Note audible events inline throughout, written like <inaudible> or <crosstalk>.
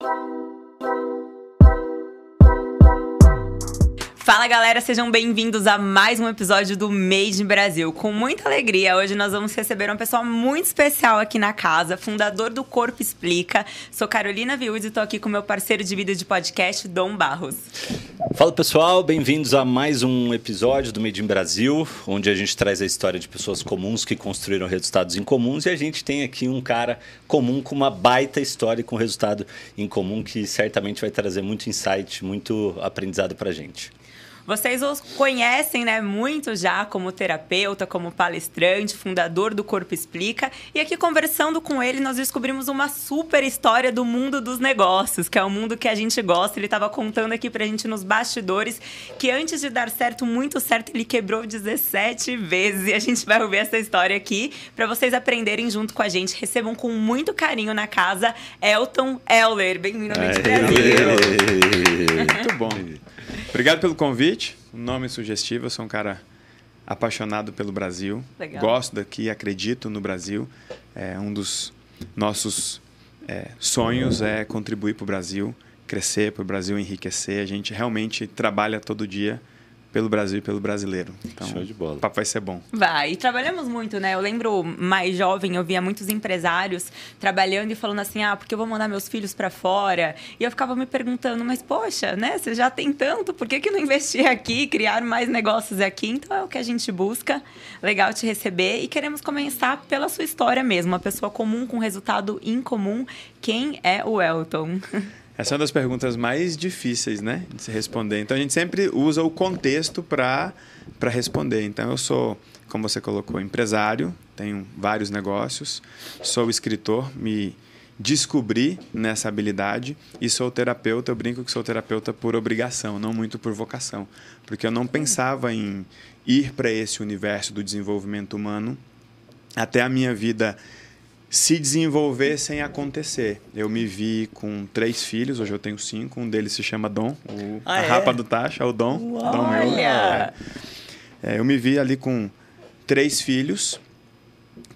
Bye. Fala galera, sejam bem-vindos a mais um episódio do Made Brasil. Com muita alegria, hoje nós vamos receber uma pessoa muito especial aqui na casa, fundador do Corpo Explica. Sou Carolina Viúz e estou aqui com meu parceiro de vida de podcast, Dom Barros. Fala pessoal, bem-vindos a mais um episódio do Made Brasil, onde a gente traz a história de pessoas comuns que construíram resultados incomuns e a gente tem aqui um cara comum com uma baita história e com resultado incomum que certamente vai trazer muito insight, muito aprendizado pra gente. Vocês os conhecem, né, muito já como terapeuta, como palestrante, fundador do Corpo Explica. E aqui conversando com ele, nós descobrimos uma super história do mundo dos negócios, que é o mundo que a gente gosta. Ele estava contando aqui pra gente nos bastidores que antes de dar certo, muito certo, ele quebrou 17 vezes. E a gente vai ouvir essa história aqui para vocês aprenderem junto com a gente. Recebam com muito carinho na casa Elton Euler. Bem-vindo ao. Muito bom. Obrigado pelo convite. Um nome sugestivo. Eu sou um cara apaixonado pelo Brasil. Legal. Gosto daqui, acredito no Brasil. É um dos nossos é, sonhos é contribuir para o Brasil, crescer para o Brasil enriquecer. A gente realmente trabalha todo dia pelo Brasil e pelo brasileiro. Então, Show de bola. O papo vai ser bom. Vai. E trabalhamos muito, né? Eu lembro mais jovem, eu via muitos empresários trabalhando e falando assim: ah, porque eu vou mandar meus filhos para fora. E eu ficava me perguntando, mas poxa, né? Você já tem tanto, por que, que não investir aqui, criar mais negócios aqui? Então é o que a gente busca. Legal te receber. E queremos começar pela sua história mesmo. Uma pessoa comum com resultado incomum. Quem é o Elton? <laughs> Essa é uma das perguntas mais difíceis, né, de se responder. Então a gente sempre usa o contexto para para responder. Então eu sou, como você colocou, empresário, tenho vários negócios, sou escritor, me descobri nessa habilidade e sou terapeuta. Eu brinco que sou terapeuta por obrigação, não muito por vocação, porque eu não pensava em ir para esse universo do desenvolvimento humano até a minha vida se desenvolver sem acontecer. Eu me vi com três filhos, hoje eu tenho cinco, um deles se chama Dom, o, Ah, a é? rapa do taxa, o Dom. Uau, Dom meu. olha! É. É, eu me vi ali com três filhos,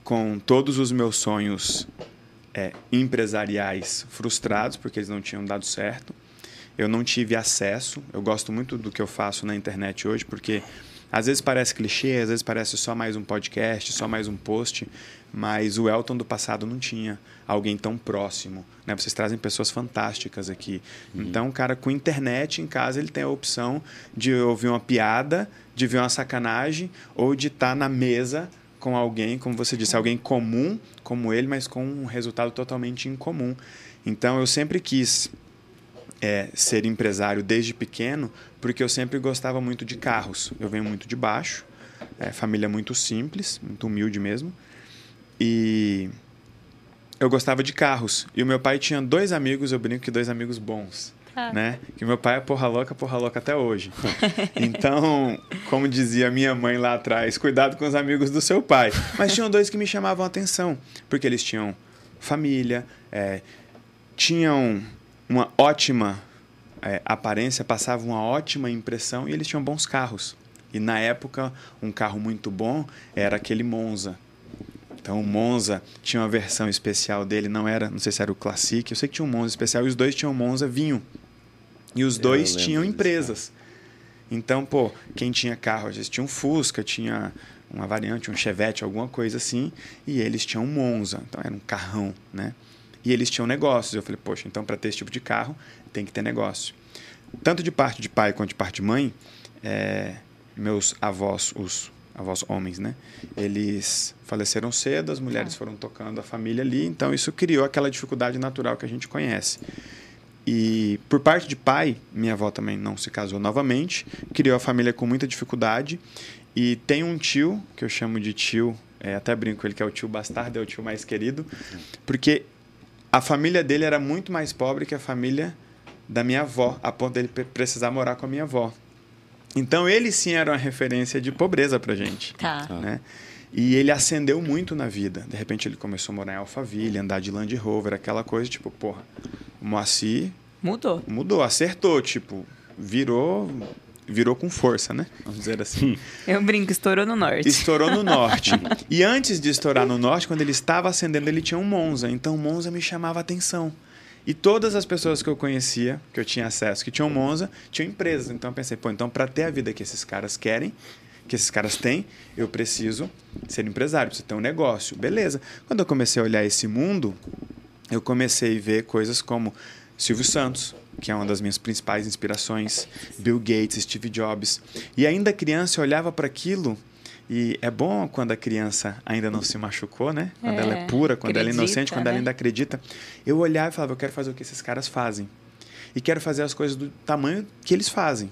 com todos os meus sonhos é, empresariais frustrados, porque eles não tinham dado certo. Eu não tive acesso. Eu gosto muito do que eu faço na internet hoje, porque às vezes parece clichê, às vezes parece só mais um podcast, só mais um post, mas o Elton do passado não tinha alguém tão próximo. Né? Vocês trazem pessoas fantásticas aqui. Então, o cara com internet em casa, ele tem a opção de ouvir uma piada, de ver uma sacanagem, ou de estar na mesa com alguém, como você disse, alguém comum como ele, mas com um resultado totalmente incomum. Então, eu sempre quis é, ser empresário desde pequeno, porque eu sempre gostava muito de carros. Eu venho muito de baixo, é, família muito simples, muito humilde mesmo. E eu gostava de carros. E o meu pai tinha dois amigos, eu brinco que dois amigos bons. Tá. Né? Que meu pai é porra louca, porra louca até hoje. <laughs> Então, como dizia minha mãe lá atrás, cuidado com os amigos do seu pai. Mas tinham dois que me chamavam a atenção, porque eles tinham família, é, tinham uma ótima é, aparência, passavam uma ótima impressão e eles tinham bons carros. E na época, um carro muito bom era aquele Monza. Então o Monza tinha uma versão especial dele, não era, não sei se era o Classic, eu sei que tinha um Monza especial e os dois tinham Monza vinho. E os Eu dois tinham disso, empresas. Então, pô, quem tinha carro, às vezes tinha um Fusca, tinha uma variante, um Chevette, alguma coisa assim, e eles tinham um Monza, então era um carrão, né? E eles tinham negócios. Eu falei, poxa, então para ter esse tipo de carro tem que ter negócio. Tanto de parte de pai quanto de parte de mãe, é, meus avós, os avós homens, né? Eles faleceram cedo, as mulheres foram tocando a família ali, então isso criou aquela dificuldade natural que a gente conhece. E por parte de pai, minha avó também não se casou novamente, criou a família com muita dificuldade. E tem um tio, que eu chamo de tio, é, até brinco ele que é o tio bastardo, é o tio mais querido, porque a família dele era muito mais pobre que a família da minha avó, a ponto dele pre- precisar morar com a minha avó. Então ele sim era uma referência de pobreza pra gente Tá. né? E ele ascendeu muito na vida. De repente ele começou a morar em Alphaville, andar de Land Rover, aquela coisa, tipo, porra, o Moacir Mudou. mudou, acertou, tipo, virou virou com força, né? Vamos dizer assim. <laughs> Eu brinco, estourou no norte. Estourou no norte. <laughs> E antes de estourar no norte, quando ele estava ascendendo, ele tinha um Monza. Então o Monza me chamava a atenção. E todas as pessoas que eu conhecia, que eu tinha acesso, que tinham Monza, tinham empresas. Então eu pensei, pô, então para ter a vida que esses caras querem, que esses caras têm, eu preciso ser empresário, preciso ter um negócio. Beleza. Quando eu comecei a olhar esse mundo, eu comecei a ver coisas como Silvio Santos, que é uma das minhas principais inspirações, Bill Gates, Steve Jobs. E ainda criança eu olhava para aquilo e é bom quando a criança ainda não se machucou, né? Quando é, ela é pura, quando acredita, ela é inocente, quando né? ela ainda acredita. Eu olhava e falava, eu quero fazer o que esses caras fazem. E quero fazer as coisas do tamanho que eles fazem.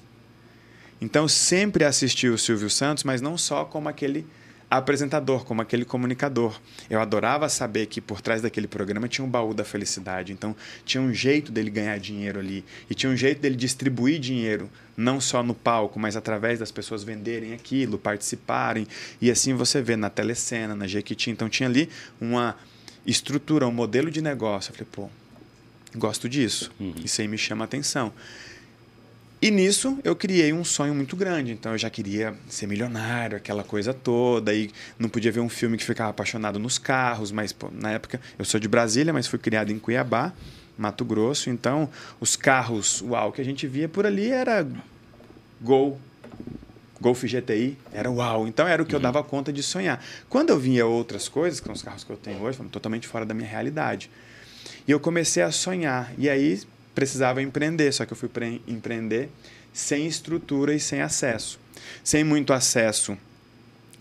Então, sempre assisti o Silvio Santos, mas não só como aquele apresentador, como aquele comunicador. Eu adorava saber que por trás daquele programa tinha um baú da felicidade. Então, tinha um jeito dele ganhar dinheiro ali. E tinha um jeito dele distribuir dinheiro, não só no palco, mas através das pessoas venderem aquilo, participarem. E assim você vê na telecena, na Jequiti. Então, tinha ali uma estrutura, um modelo de negócio. Eu falei, pô, gosto disso. Uhum. Isso aí me chama atenção. E nisso eu criei um sonho muito grande. Então eu já queria ser milionário, aquela coisa toda. E não podia ver um filme que ficava apaixonado nos carros. Mas pô, na época eu sou de Brasília, mas fui criado em Cuiabá, Mato Grosso. Então os carros, uau, que a gente via por ali era Gol, Golf GTI, era uau. Então era o que uhum. eu dava conta de sonhar. Quando eu vinha outras coisas, que são os carros que eu tenho hoje, totalmente fora da minha realidade. E eu comecei a sonhar. E aí precisava empreender, só que eu fui empreender sem estrutura e sem acesso. Sem muito acesso,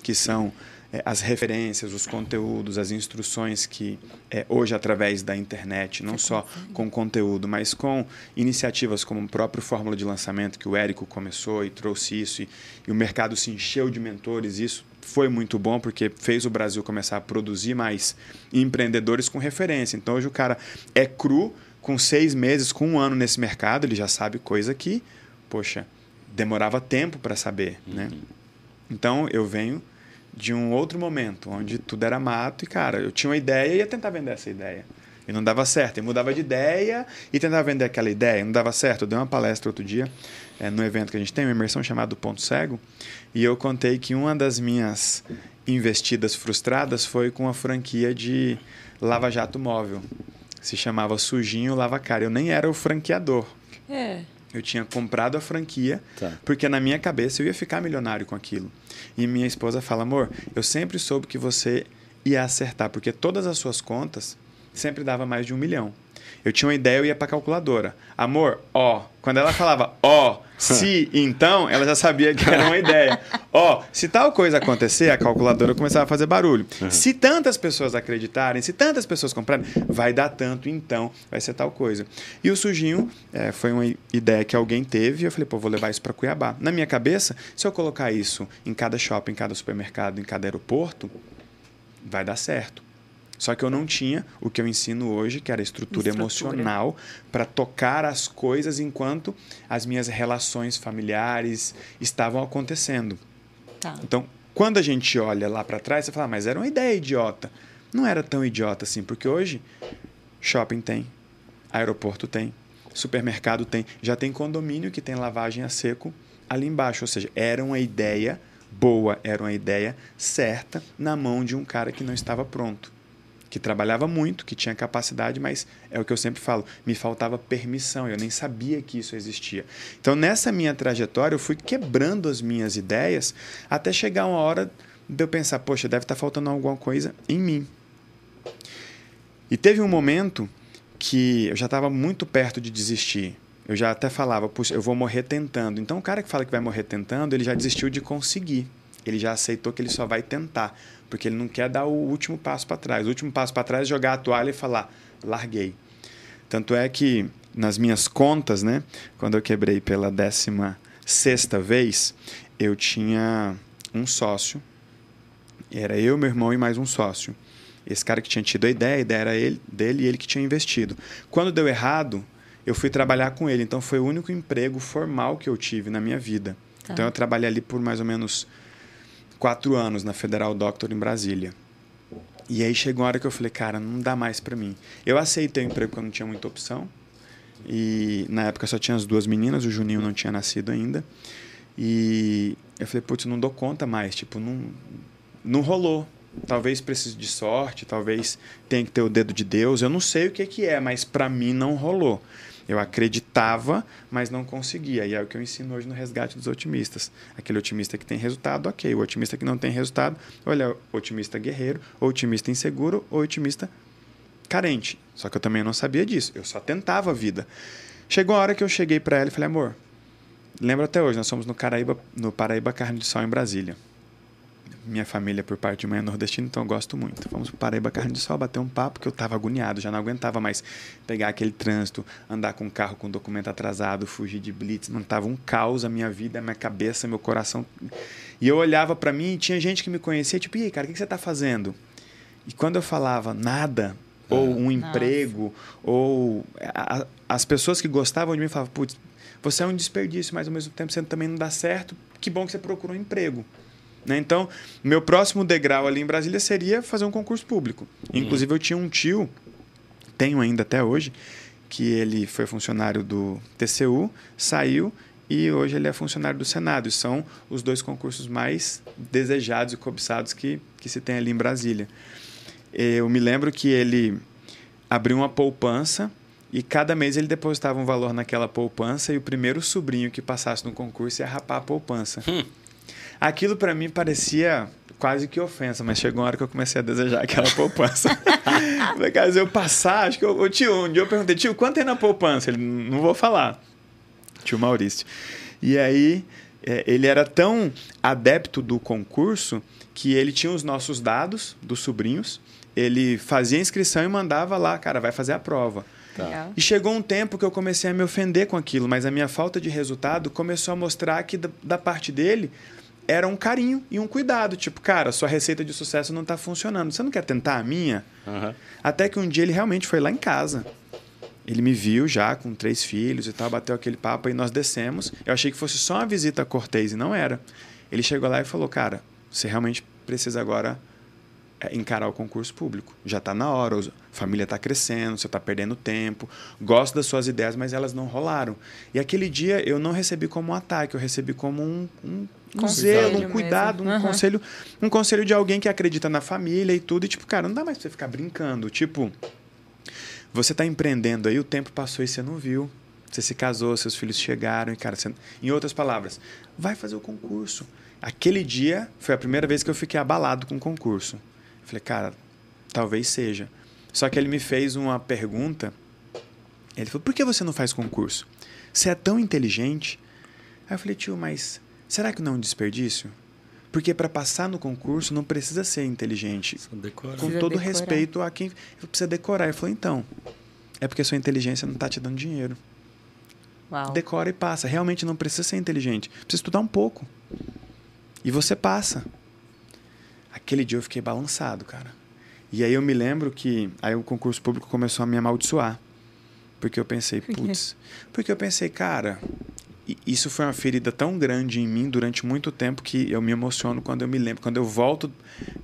que são é, as referências, os conteúdos, as instruções que é, hoje através da internet, não só com conteúdo, mas com iniciativas como o próprio Fórmula de Lançamento, que o Érico começou e trouxe isso, e, e o mercado se encheu de mentores, isso foi muito bom porque fez o Brasil começar a produzir mais empreendedores com referência. Então hoje o cara é cru, com seis meses, com um ano nesse mercado, ele já sabe coisa que, poxa, demorava tempo para saber, né? uhum. né? Então, eu venho de um outro momento, onde tudo era mato e, cara, eu tinha uma ideia e ia tentar vender essa ideia. E não dava certo. Eu mudava de ideia e tentava vender aquela ideia. Não dava certo. Eu dei uma palestra outro dia, é, no evento que a gente tem, uma imersão chamada Ponto Cego, e eu contei que uma das minhas investidas frustradas foi com a franquia de Lava Jato Móvel se chamava Sujinho Lava Cara. Eu nem era o franqueador. É. Eu tinha comprado a franquia, tá. porque na minha cabeça eu ia ficar milionário com aquilo. E minha esposa fala: amor, eu sempre soube que você ia acertar, porque todas as suas contas sempre dava mais de um milhão. Eu tinha uma ideia, eu ia para a calculadora. Amor, ó. Quando ela falava ó, se, <laughs> então, ela já sabia que era uma ideia. Ó, se tal coisa acontecer, a calculadora começava a fazer barulho. Uhum. Se tantas pessoas acreditarem, se tantas pessoas comprarem, vai dar tanto, então vai ser tal coisa. E o sujinho é, foi uma ideia que alguém teve e eu falei, pô, vou levar isso para Cuiabá. Na minha cabeça, se eu colocar isso em cada shopping, em cada supermercado, em cada aeroporto, vai dar certo. Só que eu não tinha o que eu ensino hoje, que era estrutura, estrutura. emocional, para tocar as coisas enquanto as minhas relações familiares estavam acontecendo. Tá. Então, quando a gente olha lá para trás, você fala, ah, mas era uma ideia idiota. Não era tão idiota assim, porque hoje shopping tem, aeroporto tem, supermercado tem, já tem condomínio que tem lavagem a seco ali embaixo. Ou seja, era uma ideia boa, era uma ideia certa na mão de um cara que não estava pronto que trabalhava muito, que tinha capacidade, mas é o que eu sempre falo, me faltava permissão, eu nem sabia que isso existia. Então, nessa minha trajetória, eu fui quebrando as minhas ideias até chegar uma hora de eu pensar, poxa, deve estar faltando alguma coisa em mim. E teve um momento que eu já estava muito perto de desistir. Eu já até falava, puxa, eu vou morrer tentando. Então, o cara que fala que vai morrer tentando, ele já desistiu de conseguir. Ele já aceitou que ele só vai tentar porque ele não quer dar o último passo para trás. O último passo para trás é jogar a toalha e falar, larguei. Tanto é que nas minhas contas, né, quando eu quebrei pela décima sexta vez, eu tinha um sócio. Era eu, meu irmão e mais um sócio. Esse cara que tinha tido a ideia, a ideia era ele, dele e ele que tinha investido. Quando deu errado, eu fui trabalhar com ele. Então foi o único emprego formal que eu tive na minha vida. Tá. Então eu trabalhei ali por mais ou menos quatro anos na Federal Doctor em Brasília. E aí chegou uma hora que eu falei, cara, não dá mais para mim. Eu aceitei o emprego porque eu não tinha muita opção. E na época só tinha as duas meninas, o Juninho não tinha nascido ainda. E eu falei, putz, não dou conta mais, tipo, não, não rolou. talvez precise de sorte, talvez tenha que ter o dedo de Deus. Eu não sei o que, que é, mas para mim não rolou. Eu acreditava, mas não conseguia. E é o que eu ensino hoje no resgate dos otimistas. Aquele otimista que tem resultado, ok. O otimista que não tem resultado, olha, otimista guerreiro, otimista inseguro, ou otimista carente. Só que eu também não sabia disso. Eu só tentava a vida. Chegou a hora que eu cheguei para ela e falei, amor, lembro até hoje, nós somos no, Caraíba, no Paraíba Carne de Sol, em Brasília minha família por parte de mãe é nordestina, então eu gosto muito. Fomos para Paraíba Carne de Sol bater um papo que eu estava agoniado, já não aguentava mais pegar aquele trânsito, andar com um carro com documento atrasado, fugir de blitz, não tava um caos a minha vida, a minha cabeça, meu coração. E eu olhava para mim e tinha gente que me conhecia, tipo, e aí, cara, o que você está fazendo? E quando eu falava nada, ou um Nossa. emprego, ou a, as pessoas que gostavam de mim falavam, putz, você é um desperdício, mas ao mesmo tempo você também não dá certo, que bom que você procurou um emprego. Né? Então, meu próximo degrau ali em Brasília seria fazer um concurso público. Inclusive, eu tinha um tio, tenho ainda até hoje, que ele foi funcionário do TCU, saiu e hoje ele é funcionário do Senado. E são os dois concursos mais desejados e cobiçados que, que se tem ali em Brasília. Eu me lembro que ele abriu uma poupança e cada mês ele depositava um valor naquela poupança e o primeiro sobrinho que passasse no concurso ia rapar a poupança. Hum. Aquilo para mim parecia quase que ofensa, mas chegou uma hora que eu comecei a desejar aquela <laughs> poupança. <laughs> Falei, cara, se eu passar, acho que eu. Ô, tio, um dia eu perguntei, tio, quanto tem na poupança? Ele, não vou falar. Tio Maurício. E aí, é, ele era tão adepto do concurso que ele tinha os nossos dados dos sobrinhos, ele fazia a inscrição e mandava lá, cara, vai fazer a prova. Tá. E chegou um tempo que eu comecei a me ofender com aquilo, mas a minha falta de resultado começou a mostrar que da, da parte dele era um carinho e um cuidado. Tipo, cara, sua receita de sucesso não está funcionando. Você não quer tentar a minha? Uhum. Até que um dia ele realmente foi lá em casa. Ele me viu já com três filhos e tal, bateu aquele papo e nós descemos. Eu achei que fosse só uma visita cortês e não era. Ele chegou lá e falou: Cara, você realmente precisa agora encarar o concurso público. Já está na hora, a família está crescendo, você está perdendo tempo. Gosto das suas ideias, mas elas não rolaram. E aquele dia eu não recebi como um ataque, eu recebi como um, um um zelo, um cuidado, um conselho, um conselho de alguém que acredita na família e tudo. E tipo, cara, não dá mais pra você ficar brincando. Tipo, você tá empreendendo aí, o tempo passou e você não viu. Você se casou, seus filhos chegaram e, cara, você... em outras palavras, vai fazer o concurso. Aquele dia foi a primeira vez que eu fiquei abalado com o concurso. Eu falei, cara, talvez seja. Só que ele me fez uma pergunta. Ele falou, por que você não faz concurso? Você é tão inteligente. Aí eu falei, tio, mas Será que não é um desperdício? Porque para passar no concurso não precisa ser inteligente. Com precisa todo decorar. respeito a quem precisa decorar. Ele falou, então, é porque sua inteligência não está te dando dinheiro. Uau. Decora e passa. Realmente não precisa ser inteligente. Precisa estudar um pouco. E você passa. Aquele dia eu fiquei balançado, cara. E aí eu me lembro que aí o concurso público começou a me amaldiçoar. Porque eu pensei, <laughs> putz. Porque eu pensei, cara, isso foi uma ferida tão grande em mim durante muito tempo que eu me emociono quando eu me lembro, quando eu volto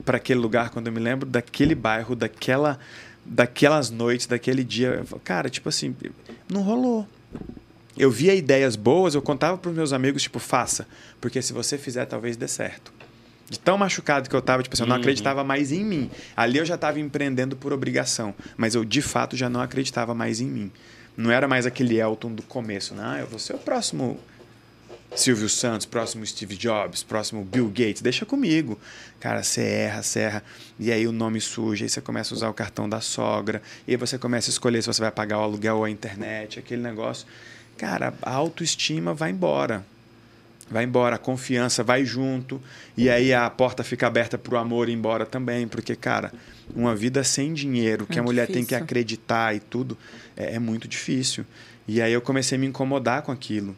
para aquele lugar, quando eu me lembro daquele bairro, daquela, daquelas noites, daquele dia. Falo, cara, tipo assim, não rolou. Eu via ideias boas, eu contava para os meus amigos, tipo, faça, porque se você fizer, talvez dê certo. De tão machucado que eu estava, tipo assim, eu não uhum. acreditava mais em mim. Ali eu já estava empreendendo por obrigação, mas eu de fato já não acreditava mais em mim. Não era mais aquele Elton do começo, não. Né? Ah, eu vou ser o próximo Silvio Santos, próximo Steve Jobs, próximo Bill Gates. Deixa comigo. Cara, você erra, você erra. E aí o nome suja, aí você começa a usar o cartão da sogra. E aí você começa a escolher se você vai pagar o aluguel ou a internet, aquele negócio. Cara, a autoestima vai embora. Vai embora, a confiança vai junto. E aí a porta fica aberta para o amor ir embora também. Porque, cara, uma vida sem dinheiro, que é a mulher difícil. tem que acreditar e tudo, é, é, muito difícil. E aí eu comecei a me incomodar com aquilo.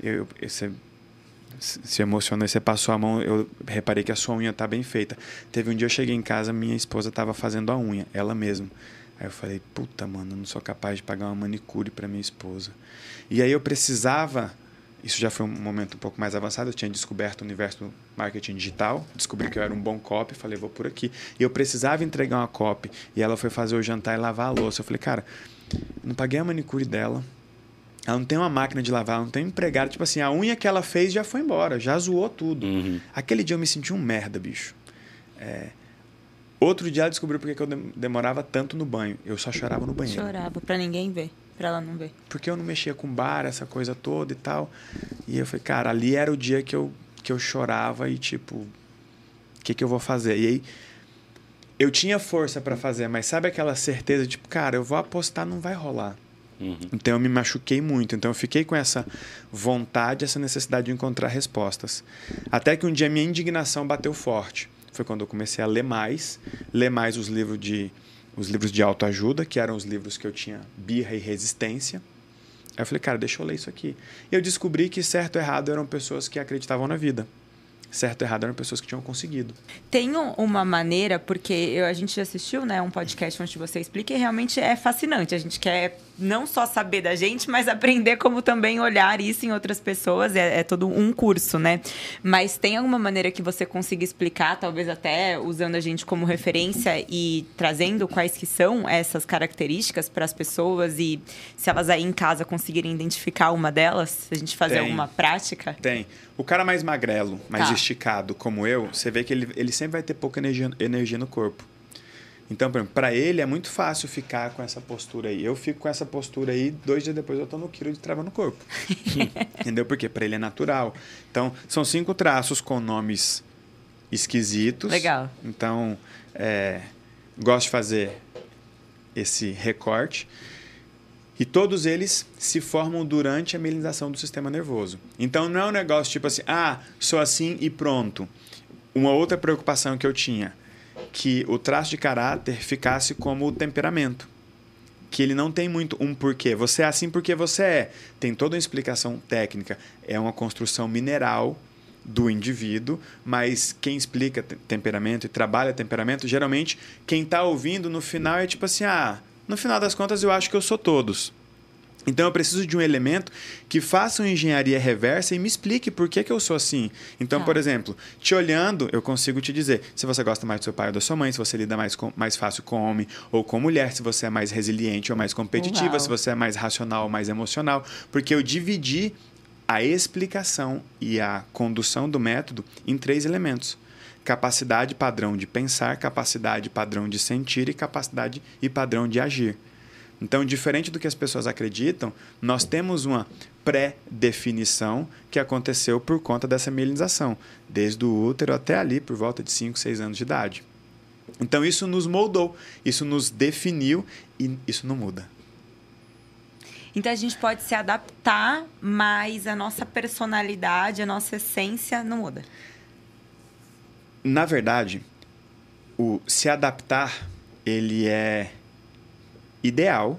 Eu, você se emocionou você passou a mão, eu reparei que a sua unha está bem feita. Teve um dia eu cheguei em casa, minha esposa estava fazendo a unha, ela mesma. Aí eu falei, puta, mano, eu não sou capaz de pagar uma manicure para minha esposa. E aí eu precisava isso já foi um momento um pouco mais avançado. Eu tinha descoberto o universo do marketing digital, descobri que eu era um bom copy, falei, vou por aqui. E eu precisava entregar uma copy. E ela foi fazer o jantar e lavar a louça. Eu falei, cara, não paguei a manicure dela. Ela não tem uma máquina de lavar, ela não tem um empregado. Tipo assim, a unha que ela fez já foi embora, já zoou tudo. Uhum. Aquele dia eu me senti um merda, bicho. É, Outro dia ela descobriu porque que eu demorava tanto no banho. Eu só chorava no banheiro. Chorava, pra ninguém ver. Pra ela não ver. Porque eu não mexia com bar, essa coisa toda e tal. E eu falei, cara, ali era o dia que eu, que eu chorava e tipo, o que, que eu vou fazer? E aí eu tinha força para fazer, mas sabe aquela certeza, tipo, cara, eu vou apostar, não vai rolar. Uhum. Então eu me machuquei muito. Então eu fiquei com essa vontade, essa necessidade de encontrar respostas. Até que um dia minha indignação bateu forte. Foi quando eu comecei a ler mais, ler mais os livros de os livros de autoajuda, que eram os livros que eu tinha birra e resistência. Aí eu falei, cara, deixa eu ler isso aqui. E eu descobri que certo e errado eram pessoas que acreditavam na vida certo ou errado eram pessoas que tinham conseguido. Tem uma maneira, porque eu, a gente já assistiu né, um podcast onde você explica e realmente é fascinante. A gente quer não só saber da gente, mas aprender como também olhar isso em outras pessoas. É, é todo um curso, né? Mas tem alguma maneira que você consiga explicar, talvez até usando a gente como referência e trazendo quais que são essas características para as pessoas e se elas aí em casa conseguirem identificar uma delas, se a gente fazer tem, alguma prática? Tem. O cara mais magrelo, mais tá. esticado, como eu, você vê que ele, ele sempre vai ter pouca energia, energia no corpo. Então, para ele é muito fácil ficar com essa postura aí. Eu fico com essa postura aí, dois dias depois eu tô no quilo de trava no corpo. <laughs> Entendeu? Porque para ele é natural. Então, são cinco traços com nomes esquisitos. Legal. Então, é, gosto de fazer esse recorte. E todos eles se formam durante a mielinização do sistema nervoso. Então não é um negócio tipo assim, ah, sou assim e pronto. Uma outra preocupação que eu tinha, que o traço de caráter ficasse como o temperamento. Que ele não tem muito um porquê. Você é assim porque você é. Tem toda uma explicação técnica. É uma construção mineral do indivíduo, mas quem explica temperamento e trabalha temperamento, geralmente quem está ouvindo no final é tipo assim: ah, no final das contas, eu acho que eu sou todos. Então eu preciso de um elemento que faça uma engenharia reversa e me explique por que, que eu sou assim. Então, tá. por exemplo, te olhando, eu consigo te dizer se você gosta mais do seu pai ou da sua mãe, se você lida mais, com, mais fácil com homem ou com mulher, se você é mais resiliente ou mais competitiva, Uau. se você é mais racional ou mais emocional. Porque eu dividi a explicação e a condução do método em três elementos capacidade padrão de pensar, capacidade padrão de sentir e capacidade e padrão de agir. Então, diferente do que as pessoas acreditam, nós temos uma pré-definição que aconteceu por conta dessa mielinização, desde o útero até ali, por volta de 5, 6 anos de idade. Então, isso nos moldou, isso nos definiu e isso não muda. Então a gente pode se adaptar, mas a nossa personalidade, a nossa essência não muda na verdade, o se adaptar ele é ideal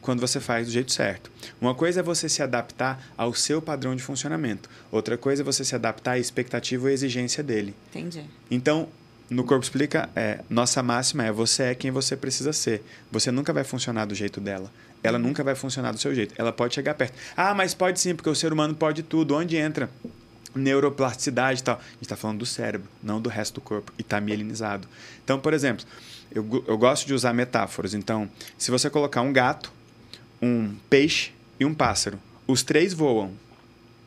quando você faz do jeito certo. Uma coisa é você se adaptar ao seu padrão de funcionamento. Outra coisa é você se adaptar à expectativa ou exigência dele. Entendi. Então, no Corpo Explica, é, nossa máxima é você é quem você precisa ser. Você nunca vai funcionar do jeito dela. Ela nunca vai funcionar do seu jeito. Ela pode chegar perto. Ah, mas pode sim, porque o ser humano pode tudo. Onde entra neuroplasticidade e tal. A gente está falando do cérebro, não do resto do corpo. E está mielinizado. Então, por exemplo, eu, eu gosto de usar metáforas. Então, se você colocar um gato, um peixe e um pássaro, os três voam.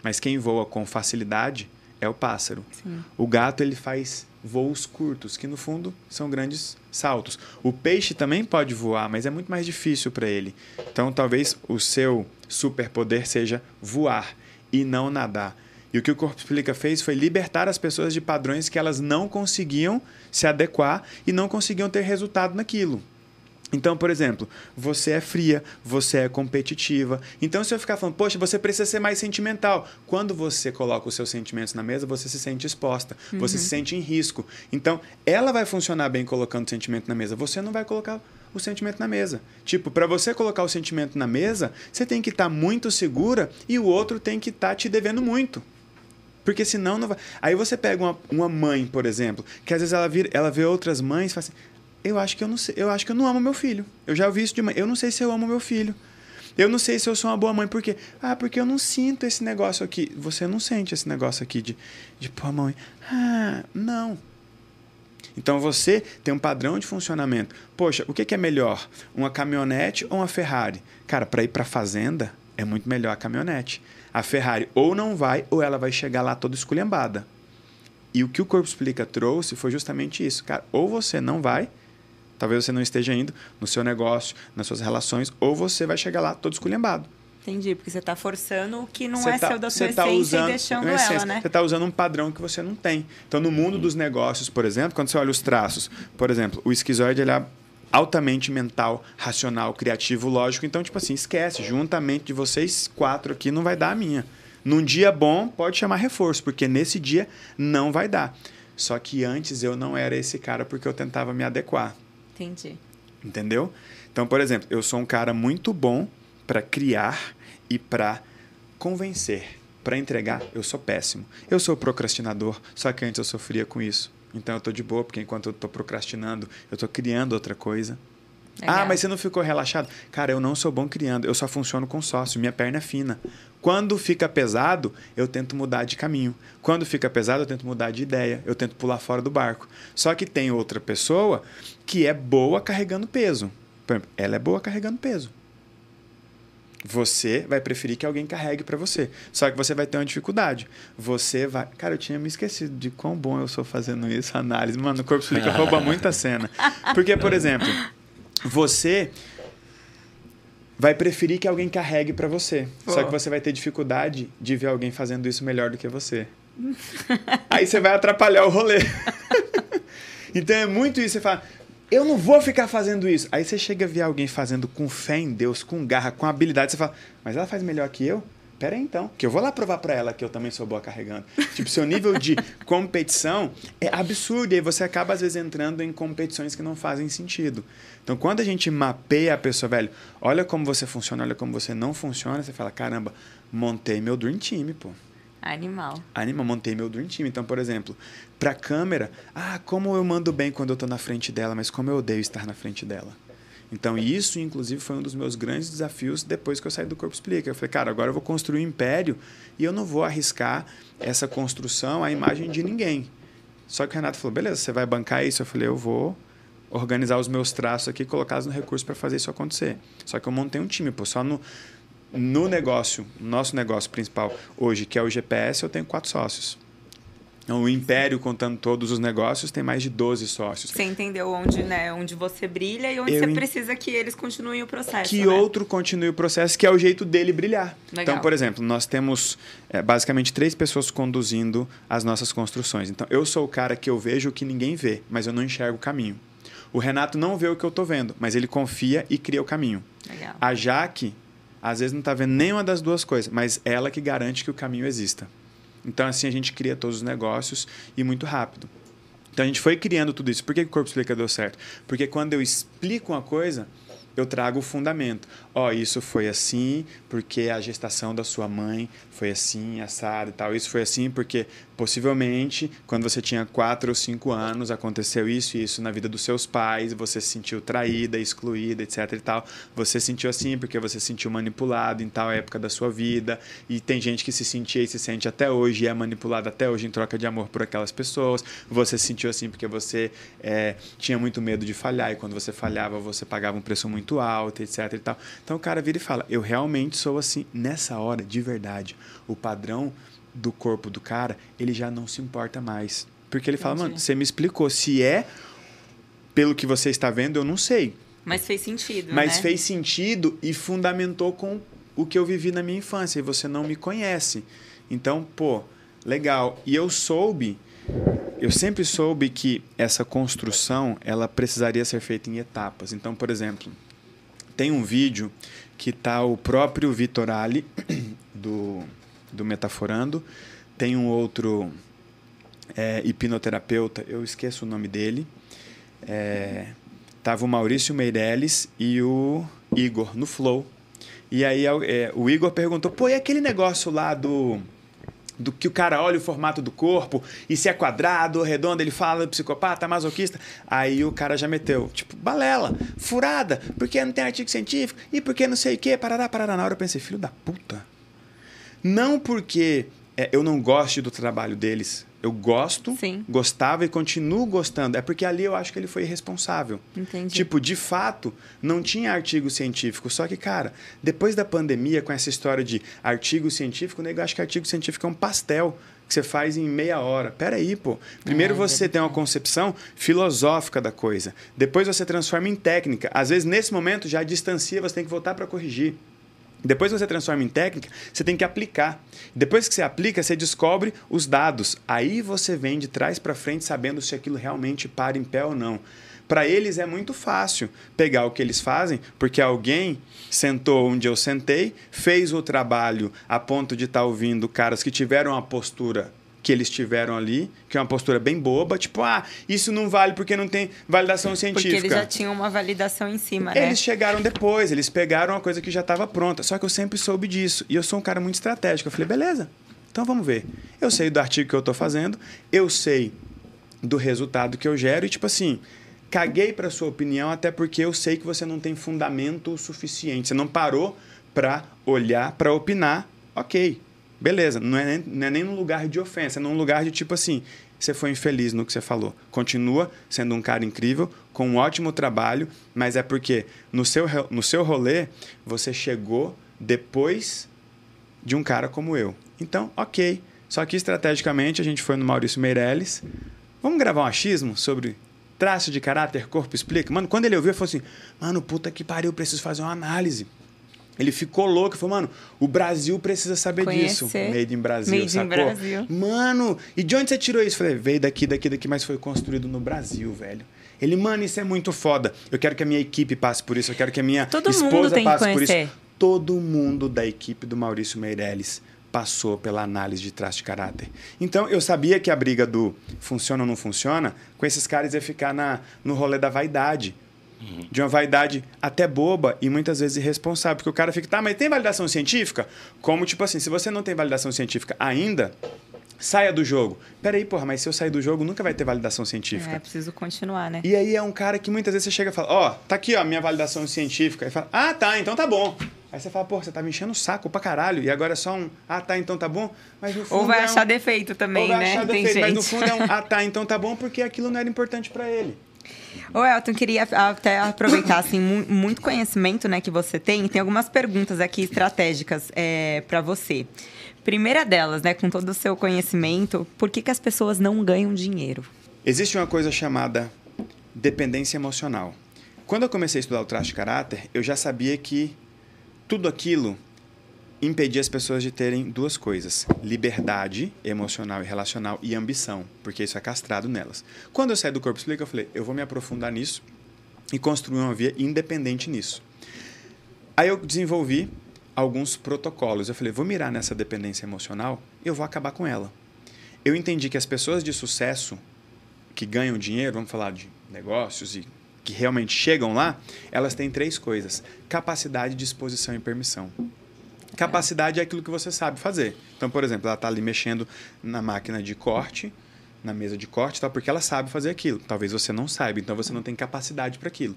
Mas quem voa com facilidade é o pássaro. Sim. O gato ele faz voos curtos, que no fundo são grandes saltos. O peixe também pode voar, mas é muito mais difícil para ele. Então, talvez o seu superpoder seja voar e não nadar. E o que o Corpo Explica fez foi libertar as pessoas de padrões que elas não conseguiam se adequar e não conseguiam ter resultado naquilo. Então, por exemplo, você é fria, você é competitiva. Então, se eu ficar falando, poxa, você precisa ser mais sentimental. Quando você coloca os seus sentimentos na mesa, você se sente exposta, uhum. você se sente em risco. Então, ela vai funcionar bem colocando o sentimento na mesa. Você não vai colocar o sentimento na mesa. Tipo, para você colocar o sentimento na mesa, você tem que estar tá muito segura e o outro tem que estar tá te devendo muito. Porque senão não vai. Aí você pega uma, uma mãe, por exemplo, que às vezes ela, vira, ela vê outras mães e fala assim: eu acho que eu não sei, eu acho que eu não amo meu filho. Eu já ouvi isso de mãe. Eu não sei se eu amo meu filho. Eu não sei se eu sou uma boa mãe, por quê? Ah, porque eu não sinto esse negócio aqui. Você não sente esse negócio aqui de, de pô, mãe. Ah, não. Então você tem um padrão de funcionamento. Poxa, o que é melhor? Uma caminhonete ou uma Ferrari? Cara, para ir para fazenda é muito melhor a caminhonete. A Ferrari ou não vai, ou ela vai chegar lá toda esculhambada. E o que o Corpo Explica trouxe foi justamente isso. Cara, ou você não vai, talvez você não esteja indo no seu negócio, nas suas relações, ou você vai chegar lá todo esculhambado. Entendi, porque você está forçando o que não Você é tá- seu da sua tá essência usando- e deixando é ela, essência, né? Você está usando um padrão que você não tem. Então, no mundo dos negócios, por exemplo, quando você olha os traços, por exemplo, o esquizoide ele é altamente mental, racional, criativo, lógico. Então, tipo assim, esquece. Juntamente de vocês quatro aqui não vai dar a minha. Num dia bom, pode chamar reforço, porque nesse dia não vai dar. Só que antes eu não era esse cara porque eu tentava me adequar. Entendi. Entendeu? Então, por exemplo, eu sou um cara muito bom para criar e para convencer. Para entregar, eu sou péssimo. Eu sou procrastinador, só que antes eu sofria com isso. Então eu tô de boa, porque enquanto eu tô procrastinando, eu tô criando outra coisa. Legal. Ah, mas você não ficou relaxado? Cara, eu não sou bom criando, eu só funciono com sócio, minha perna é fina. Quando fica pesado, eu tento mudar de caminho. Quando fica pesado, eu tento mudar de ideia, eu tento pular fora do barco. Só que tem outra pessoa que é boa carregando peso. Por exemplo, ela é boa carregando peso. Você vai preferir que alguém carregue para você. Só que você vai ter uma dificuldade. Você vai. Cara, eu tinha me esquecido de quão bom eu sou fazendo isso, <laughs> análise. Mano, o corpo explica rouba muita cena. Porque, por exemplo, você vai preferir que alguém carregue para você. Só que você vai ter dificuldade de ver alguém fazendo isso melhor do que você. <laughs> Aí você vai atrapalhar o rolê. <laughs> então é muito isso. Você fala, eu não vou ficar fazendo isso. Aí você chega a ver alguém fazendo com fé em Deus, com garra, com habilidade. Você fala, mas ela faz melhor que eu? Pera aí então, que eu vou lá provar pra ela que eu também sou boa carregando. Tipo, seu nível de <laughs> competição é absurdo. E aí você acaba, às vezes, entrando em competições que não fazem sentido. Então, quando a gente mapeia a pessoa, velho, olha como você funciona, olha como você não funciona, você fala, caramba, montei meu Dream Team, pô. Animal. Anima, montei meu Dream Team. Então, por exemplo, pra câmera, ah, como eu mando bem quando eu tô na frente dela, mas como eu odeio estar na frente dela. Então, isso, inclusive, foi um dos meus grandes desafios depois que eu saí do Corpo Explica. Eu falei, cara, agora eu vou construir um império e eu não vou arriscar essa construção à imagem de ninguém. Só que o Renato falou, beleza, você vai bancar isso? Eu falei, eu vou organizar os meus traços aqui colocá-los no recurso para fazer isso acontecer. Só que eu montei um time, pô, só no, no negócio, nosso negócio principal hoje, que é o GPS, eu tenho quatro sócios. Então, o Império, contando todos os negócios, tem mais de 12 sócios. Você entendeu onde, né, onde você brilha e onde Eu você precisa que eles continuem o processo. que né? outro continue o processo, que é o jeito dele brilhar. Legal. Então, por exemplo, nós temos é, basicamente três pessoas conduzindo as nossas construções. Então, eu sou o cara que eu vejo o que ninguém vê, mas eu não enxergo o caminho. O Renato não vê o que eu estou vendo, mas ele confia e cria o caminho. Legal. A Jaque, às vezes, não está vendo nenhuma das duas coisas, mas ela que garante que o caminho exista. Então, assim, a gente cria todos os negócios e muito rápido. Então, a gente foi criando tudo isso. Por que o Corpo Explica deu certo? Porque quando eu explico uma coisa, eu trago o fundamento. Ó, isso foi assim porque a gestação da sua mãe foi assim, assado e tal. Isso foi assim porque, possivelmente, quando você tinha 4 ou 5 anos, aconteceu isso e isso na vida dos seus pais, você se sentiu traída, excluída, etc e tal. Você sentiu assim porque você se sentiu manipulado em tal época da sua vida. E tem gente que se sentia e se sente até hoje e é manipulado até hoje em troca de amor por aquelas pessoas. Você se sentiu assim porque você é, tinha muito medo de falhar e quando você falhava você pagava um preço muito alto, etc e tal. Então o cara vira e fala: Eu realmente sou assim. Nessa hora, de verdade, o padrão do corpo do cara, ele já não se importa mais. Porque ele fala: Entendi. Mano, você me explicou. Se é pelo que você está vendo, eu não sei. Mas fez sentido, Mas né? fez sentido e fundamentou com o que eu vivi na minha infância. E você não me conhece. Então, pô, legal. E eu soube, eu sempre soube que essa construção ela precisaria ser feita em etapas. Então, por exemplo, tem um vídeo que tá o próprio Vitor Ali <clears throat> do, do Metaforando, tem um outro é, hipnoterapeuta, eu esqueço o nome dele. É, tava o Maurício Meirelles e o Igor no Flow. E aí é, o Igor perguntou: pô, e aquele negócio lá do. Do que o cara olha o formato do corpo, e se é quadrado redondo, ele fala psicopata, masoquista. Aí o cara já meteu, tipo, balela, furada, porque não tem artigo científico, e porque não sei o quê, parará, parará. Na hora eu pensei, filho da puta. Não porque é, eu não goste do trabalho deles. Eu gosto, Sim. gostava e continuo gostando. É porque ali eu acho que ele foi irresponsável. Entendi. Tipo, de fato, não tinha artigo científico. Só que, cara, depois da pandemia, com essa história de artigo científico, o nego acha que artigo científico é um pastel. que você faz em meia hora. Pera aí, pô. Primeiro é, você é tem uma concepção filosófica da coisa. Depois você transforma em técnica. Às vezes, nesse momento, já distancia, você tem que voltar para corrigir. Depois que você transforma em técnica, você tem que aplicar. Depois que você aplica, você descobre os dados. Aí você vem de trás para frente sabendo se aquilo realmente para em pé ou não. Para eles é muito fácil pegar o que eles fazem, porque alguém sentou onde eu sentei, fez o trabalho a ponto de estar tá ouvindo caras que tiveram a postura que eles tiveram ali, que é uma postura bem boba, tipo, ah, isso não vale porque não tem validação científica. Porque eles já tinham uma validação em cima, né? Eles chegaram depois, eles pegaram uma coisa que já estava pronta. Só que eu sempre soube disso. E eu sou um cara muito estratégico. Eu falei, beleza, então vamos ver. Eu sei do artigo que eu estou fazendo, eu sei do resultado que eu gero e, tipo assim, caguei para sua opinião, até porque eu sei que você não tem fundamento suficiente. Você não parou para olhar, para opinar. Ok, beleza. Não é, nem, não é nem num lugar de ofensa, é num lugar de tipo assim: você foi infeliz no que você falou. Continua sendo um cara incrível, com um ótimo trabalho, mas é porque no seu, no seu rolê você chegou depois de um cara como eu. Então, ok. Só que estrategicamente a gente foi no Maurício Meirelles. Vamos gravar um achismo sobre traço de caráter, corpo explica. Mano, quando ele ouviu, ele falou assim: mano, puta que pariu, preciso fazer uma análise. Ele ficou louco e falou, mano, o Brasil precisa saber Conhecer. disso. Made in Brasil, Made sacou? in Brasil. Mano, e de onde você tirou isso? Falei, veio daqui, daqui, daqui, mas foi construído no Brasil, velho. Ele, mano, isso é muito foda. Eu quero que a minha equipe passe por isso, eu quero que a minha Todo esposa passe por isso. Todo mundo da equipe do Maurício Meirelles passou pela análise de traço de caráter. Então, eu sabia que a briga do funciona ou não funciona, com esses caras ia ficar na, no rolê da vaidade. Uhum. De uma vaidade até boba e muitas vezes irresponsável. Porque o cara fica, tá, mas tem validação científica? Como, tipo assim, se você não tem validação científica ainda, saia do jogo. Peraí, porra, mas se eu sair do jogo, nunca vai ter validação científica. É, preciso continuar, né? E aí é um cara que muitas vezes você chega e fala, ó, oh, tá aqui, ó, minha validação científica. E fala, ah, tá, então tá bom. Aí você fala, pô, você tá me enchendo o saco pra caralho. E agora é só um, ah, tá, então tá bom. Mas no fundo Ou vai é achar um... defeito também, Ou vai né? Achar Tem defeito, gente. Mas no fundo é um, <laughs> ah, tá, então tá bom, porque aquilo não era importante para ele. Ô, Elton, queria até aproveitar, assim, muito conhecimento né, que você tem. Tem algumas perguntas aqui estratégicas é, para você. Primeira delas, né, com todo o seu conhecimento, por que, que as pessoas não ganham dinheiro? Existe uma coisa chamada dependência emocional. Quando eu comecei a estudar o traço de caráter, eu já sabia que tudo aquilo impedia as pessoas de terem duas coisas: liberdade emocional e relacional e ambição, porque isso é castrado nelas. Quando eu saí do corpo explica, eu falei: eu vou me aprofundar nisso e construir uma via independente nisso. Aí eu desenvolvi alguns protocolos. Eu falei: vou mirar nessa dependência emocional, eu vou acabar com ela. Eu entendi que as pessoas de sucesso que ganham dinheiro, vamos falar de negócios e que realmente chegam lá, elas têm três coisas: capacidade, disposição e permissão. Capacidade é aquilo que você sabe fazer. Então, por exemplo, ela está ali mexendo na máquina de corte, na mesa de corte, tá? porque ela sabe fazer aquilo. Talvez você não saiba, então você não tem capacidade para aquilo.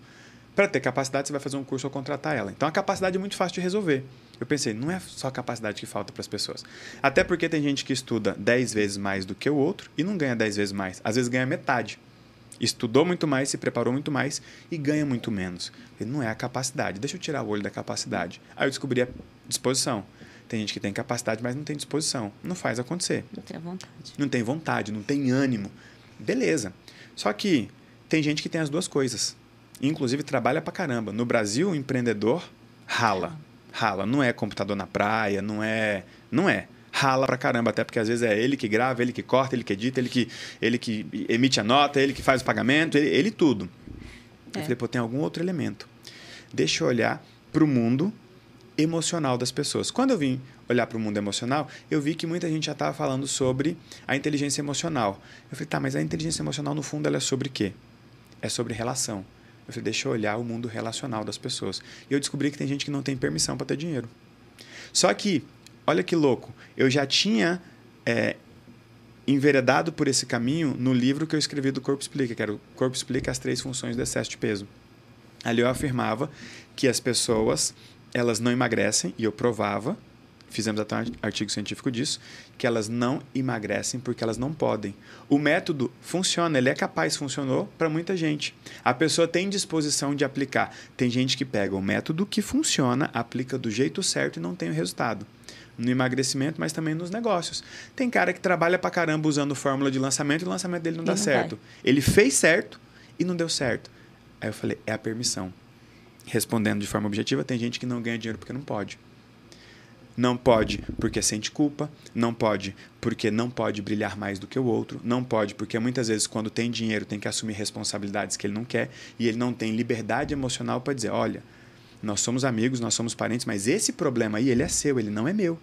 Para ter capacidade, você vai fazer um curso ou contratar ela. Então, a capacidade é muito fácil de resolver. Eu pensei, não é só a capacidade que falta para as pessoas. Até porque tem gente que estuda 10 vezes mais do que o outro e não ganha 10 vezes mais. Às vezes ganha metade estudou muito mais, se preparou muito mais e ganha muito menos. Ele não é a capacidade. Deixa eu tirar o olho da capacidade. Aí eu descobri a disposição. Tem gente que tem capacidade, mas não tem disposição. Não faz acontecer. Não tem vontade. Não tem vontade, não tem ânimo. Beleza. Só que tem gente que tem as duas coisas. Inclusive trabalha pra caramba. No Brasil, o empreendedor rala. Rala. Não é computador na praia, não é. Não é rala pra caramba, até porque às vezes é ele que grava, ele que corta, ele que edita, ele que, ele que emite a nota, ele que faz o pagamento, ele, ele tudo. É. Eu falei, pô, tem algum outro elemento. Deixa eu olhar para o mundo emocional das pessoas. Quando eu vim olhar para o mundo emocional, eu vi que muita gente já estava falando sobre a inteligência emocional. Eu falei, tá, mas a inteligência emocional, no fundo, ela é sobre quê? É sobre relação. Eu falei, deixa eu olhar o mundo relacional das pessoas. E eu descobri que tem gente que não tem permissão para ter dinheiro. Só que olha que louco, eu já tinha é, enveredado por esse caminho no livro que eu escrevi do Corpo Explica, que era o Corpo Explica as três funções do excesso de peso. Ali eu afirmava que as pessoas elas não emagrecem, e eu provava, fizemos até um artigo científico disso, que elas não emagrecem porque elas não podem. O método funciona, ele é capaz, funcionou para muita gente. A pessoa tem disposição de aplicar. Tem gente que pega o método que funciona, aplica do jeito certo e não tem o resultado. no emagrecimento, mas também nos negócios. Tem cara que trabalha pra caramba usando fórmula de lançamento e o lançamento dele não E dá não certo. vai. Ele fez certo e não deu certo. Aí eu falei, é a permissão. Respondendo de forma objetiva, tem gente que não ganha dinheiro porque não pode. Não pode porque sente culpa, não pode porque não pode brilhar mais do que o outro, não pode porque muitas vezes quando tem dinheiro tem que assumir responsabilidades que ele não quer e ele não tem liberdade emocional para dizer, olha, nós somos amigos, nós somos parentes, mas esse problema aí ele é seu, ele não é meu.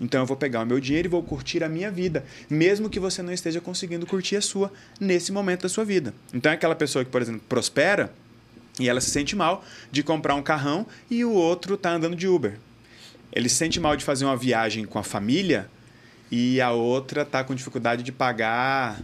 Então eu vou pegar o meu dinheiro e vou curtir a minha vida, mesmo que você não esteja conseguindo curtir a sua nesse momento da sua vida. Então é aquela pessoa que, por exemplo, prospera e ela se sente mal de comprar um carrão e o outro tá andando de Uber. Ele se sente mal de fazer uma viagem com a família e a outra tá com dificuldade de pagar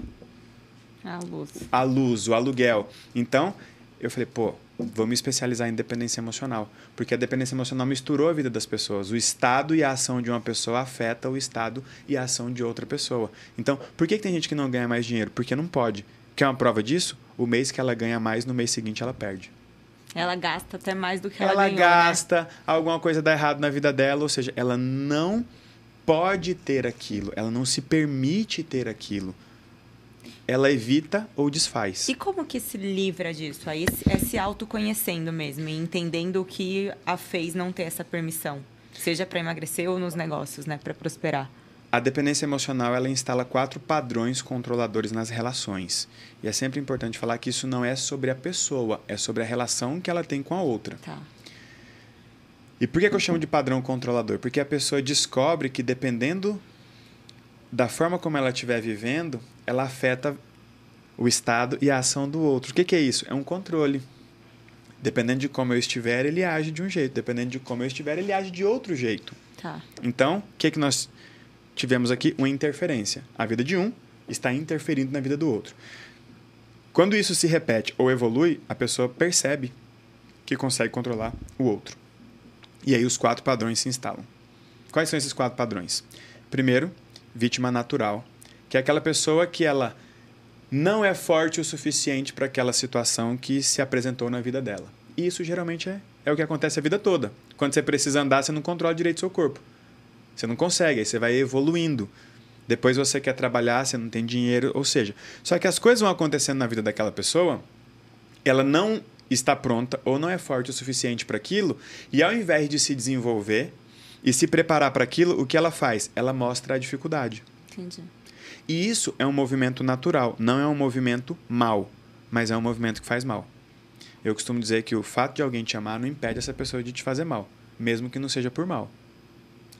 A luz. a luz, o aluguel. Então, eu falei, pô, vou me especializar em dependência emocional. Porque a dependência emocional misturou a vida das pessoas. O estado e a ação de uma pessoa afeta o estado e a ação de outra pessoa. Então, por que, que tem gente que não ganha mais dinheiro? Porque não pode. Quer uma prova disso? O mês que ela ganha mais, no mês seguinte ela perde. Ela gasta até mais do que ela, Ela, ganhou, né? gasta, alguma coisa dá errado na vida dela, ou seja, ela não pode ter aquilo, ela não se permite ter aquilo. Ela evita ou desfaz. E como que se livra disso? Aí é se autoconhecendo mesmo e entendendo o que a fez não ter essa permissão. Seja para emagrecer ou nos negócios, né? Para prosperar. A dependência emocional ela instala quatro padrões controladores nas relações. E é sempre importante falar que isso não é sobre a pessoa, é sobre a relação que ela tem com a outra. Tá. E por que, que eu chamo de padrão controlador? Porque a pessoa descobre que dependendo da forma como ela estiver vivendo, ela afeta o estado e a ação do outro. O que, que é isso? É um controle. Dependendo de como eu estiver, ele age de um jeito. Dependendo de como eu estiver, ele age de outro jeito. Tá. Então, o que, que nós tivemos aqui? Uma interferência. A vida de um está interferindo na vida do outro. Quando isso se repete ou evolui, a pessoa percebe que consegue controlar o outro. E aí os quatro padrões se instalam. Quais são esses quatro padrões? Primeiro, vítima natural, que é aquela pessoa que ela não é forte o suficiente para aquela situação que se apresentou na vida dela. E isso geralmente é, é o que acontece a vida toda. Quando você precisa andar, você não controla direito seu corpo. Você não consegue, aí você vai evoluindo. Depois você quer trabalhar, você não tem dinheiro, ou seja, só que as coisas vão acontecendo na vida daquela pessoa, ela não está pronta ou não é forte o suficiente para aquilo, e ao invés de se desenvolver e se preparar para aquilo, o que ela faz? Ela mostra a dificuldade. Entendi. E isso é um movimento natural, não é um movimento mal, mas é um movimento que faz mal. Eu costumo dizer que o fato de alguém te amar não impede essa pessoa de te fazer mal, mesmo que não seja por mal.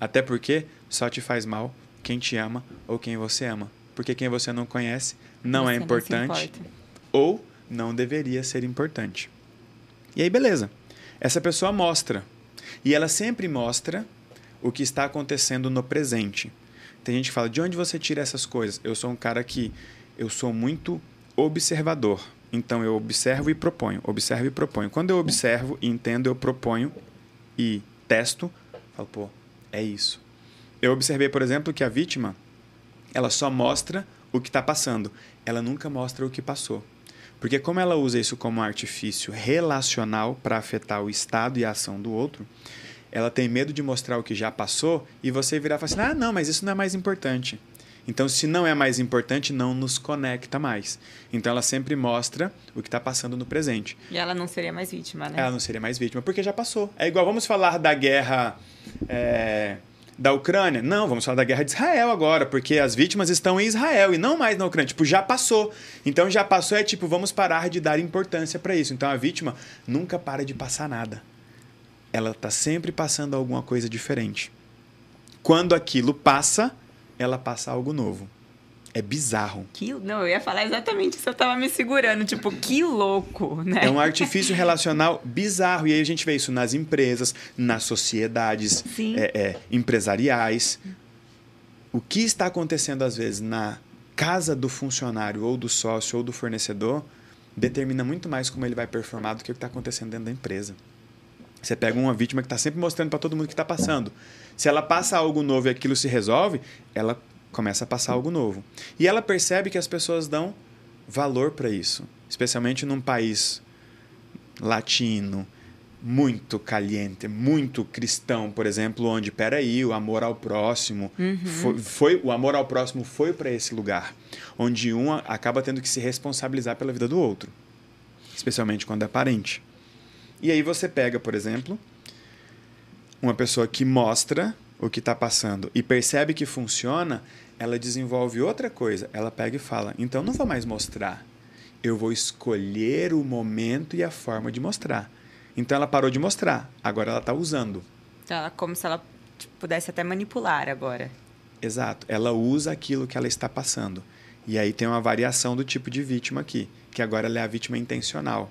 Até porque só te faz mal quem te ama ou quem você ama. Porque quem você não conhece não Você é importante importa. ou não deveria ser importante. E aí, beleza. Essa pessoa mostra. E ela sempre mostra o que está acontecendo no presente. Tem gente que fala: de onde você tira essas coisas? Eu sou um cara que eu sou muito observador. Então eu observo e proponho, observo e proponho. Quando eu observo e entendo, eu proponho e testo, falo, pô, é isso. Eu observei, por exemplo, que a vítima ela só mostra o que está passando. Ela nunca mostra o que passou. Porque como ela usa isso como artifício relacional para afetar o estado e a ação do outro, ela tem medo de mostrar o que já passou e você virar e falar assim: ah, não, mas isso não é mais importante. Então, se não é mais importante, não nos conecta mais. Então, ela sempre mostra o que está passando no presente. E ela não seria mais vítima, né? Ela não seria mais vítima, porque já passou. É igual, vamos falar da guerra é, da Ucrânia? Não, vamos falar da guerra de Israel agora, porque as vítimas estão em Israel e não mais na Ucrânia. Tipo, já passou. Então, já passou é tipo, vamos parar de dar importância para isso. Então, a vítima nunca para de passar nada. Ela está sempre passando alguma coisa diferente. Quando aquilo passa, ela passa algo novo. É bizarro. Que... Não, eu ia falar exatamente isso, eu tava me segurando. Tipo, que louco, né? É um artifício relacional bizarro. E aí a gente vê isso nas empresas, nas sociedades é, é, empresariais. O que está acontecendo, às vezes, na casa do funcionário, ou do sócio, ou do fornecedor, determina muito mais como ele vai performar do que o que está acontecendo dentro da empresa. Você pega uma vítima que está sempre mostrando para todo mundo o que está passando. Se ela passa algo novo e aquilo se resolve, ela começa a passar algo novo. E ela percebe que as pessoas dão valor para isso, especialmente num país latino, muito caliente, muito cristão, por exemplo, onde, peraí, o amor ao próximo Uhum. foi, foi- o amor ao próximo foi para esse lugar, onde um acaba tendo que se responsabilizar pela vida do outro, especialmente quando é parente. E aí você pega, por exemplo, uma pessoa que mostra o que está passando e percebe que funciona, ela desenvolve outra coisa. Ela pega e fala: então não vou mais mostrar. Eu vou escolher o momento e a forma de mostrar. Então ela parou de mostrar, agora ela está usando. Tá como se ela tipo, pudesse até manipular agora. Exato. Ela usa aquilo que ela está passando. E aí tem uma variação do tipo de vítima aqui, que agora ela é a vítima intencional.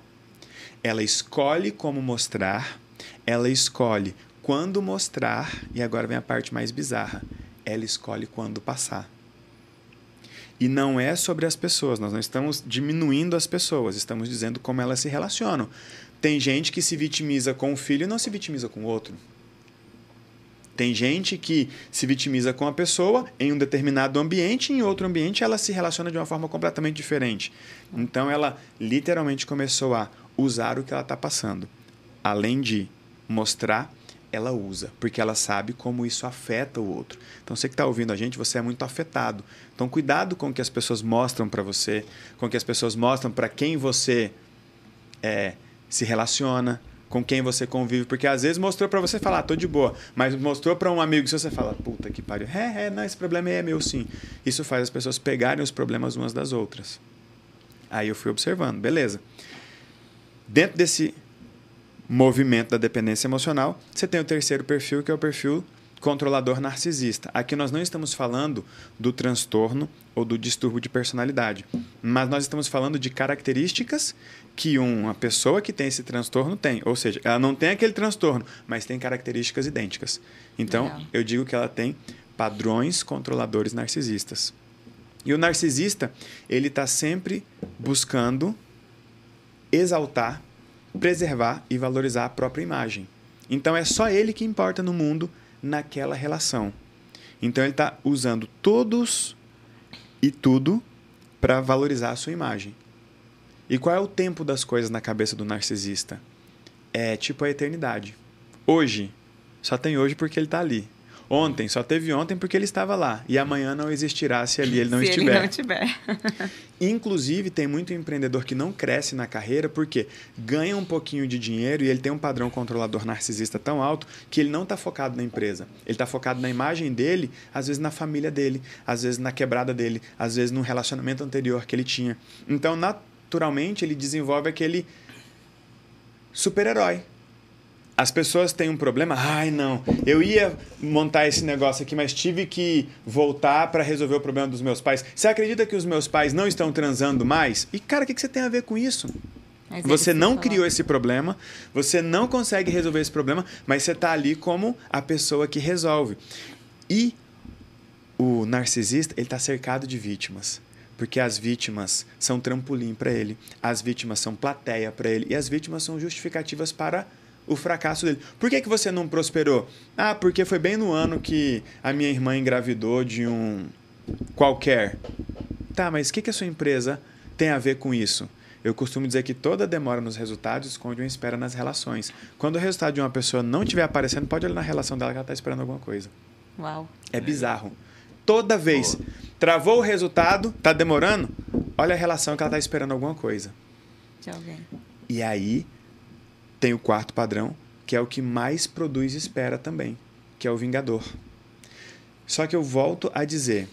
Ela escolhe como mostrar, ela escolhe quando mostrar, e agora vem a parte mais bizarra. Ela escolhe quando passar. E não é sobre as pessoas, nós não estamos diminuindo as pessoas, estamos dizendo como elas se relacionam. Tem gente que se vitimiza com o filho e não se vitimiza com o outro. Tem gente que se vitimiza com a pessoa em um determinado ambiente, em outro ambiente ela se relaciona de uma forma completamente diferente. Então ela literalmente começou a usar o que ela está passando. Além de mostrar, ela usa, porque ela sabe como isso afeta o outro. Então você que está ouvindo a gente, você é muito afetado. Então cuidado com o que as pessoas mostram para você, com o que as pessoas mostram para quem você é, se relaciona, com quem você convive, porque às vezes mostrou para você falar, ah, tô de boa, mas mostrou para um amigo que você fala, puta que pariu, é, é, não, esse problema é meu sim. Isso faz as pessoas pegarem os problemas umas das outras. Aí eu fui observando, beleza. Dentro desse movimento da dependência emocional, você tem o terceiro perfil, que é o perfil controlador narcisista. Aqui nós não estamos falando do transtorno ou do distúrbio de personalidade, mas nós estamos falando de características que uma pessoa que tem esse transtorno tem. Ou seja, ela não tem aquele transtorno, mas tem características idênticas. Então, Legal. eu digo que ela tem padrões controladores narcisistas. E o narcisista, ele está sempre buscando exaltar, preservar e valorizar a própria imagem. Então é só ele que importa no mundo naquela relação. Então ele está usando todos e tudo para valorizar a sua imagem. E qual é o tempo das coisas na cabeça do narcisista? É tipo a eternidade. Hoje, só tem hoje porque ele está ali. Ontem, só teve ontem porque ele estava lá. E amanhã não existirá se ali ele não <laughs> Se estiver. ele não tiver. <laughs> Inclusive, tem muito empreendedor que não cresce na carreira porque ganha um pouquinho de dinheiro e ele tem um padrão controlador narcisista tão alto que ele não está focado na empresa. Ele está focado na imagem dele, às vezes na família dele, às vezes na quebrada dele, às vezes no relacionamento anterior que ele tinha. Então, naturalmente, ele desenvolve aquele super-herói. As pessoas têm um problema, ai não, eu ia montar esse negócio aqui, mas tive que voltar para resolver o problema dos meus pais. Você acredita que os meus pais não estão transando mais? E cara, o que que você tem a ver com isso? Mas ele Você não criou esse problema, você não consegue resolver esse problema, mas você está ali como a pessoa que resolve. E o narcisista, ele está cercado de vítimas. Porque as vítimas são trampolim para ele, as vítimas são plateia para ele, e as vítimas são justificativas para o fracasso dele. Por que, que você não prosperou? Ah, porque foi bem no ano que a minha irmã engravidou de um qualquer. Tá, mas o que, que a sua empresa tem a ver com isso? Eu costumo dizer que toda demora nos resultados esconde uma espera nas relações. Quando o resultado de uma pessoa não estiver aparecendo, pode olhar na relação dela que ela está esperando alguma coisa. Uau. É bizarro. Toda vez. Travou o resultado, tá demorando, olha a relação que ela está esperando alguma coisa. De alguém. E aí tem o quarto padrão, que é o que mais produz espera também, que é o vingador. Só que eu volto a dizer,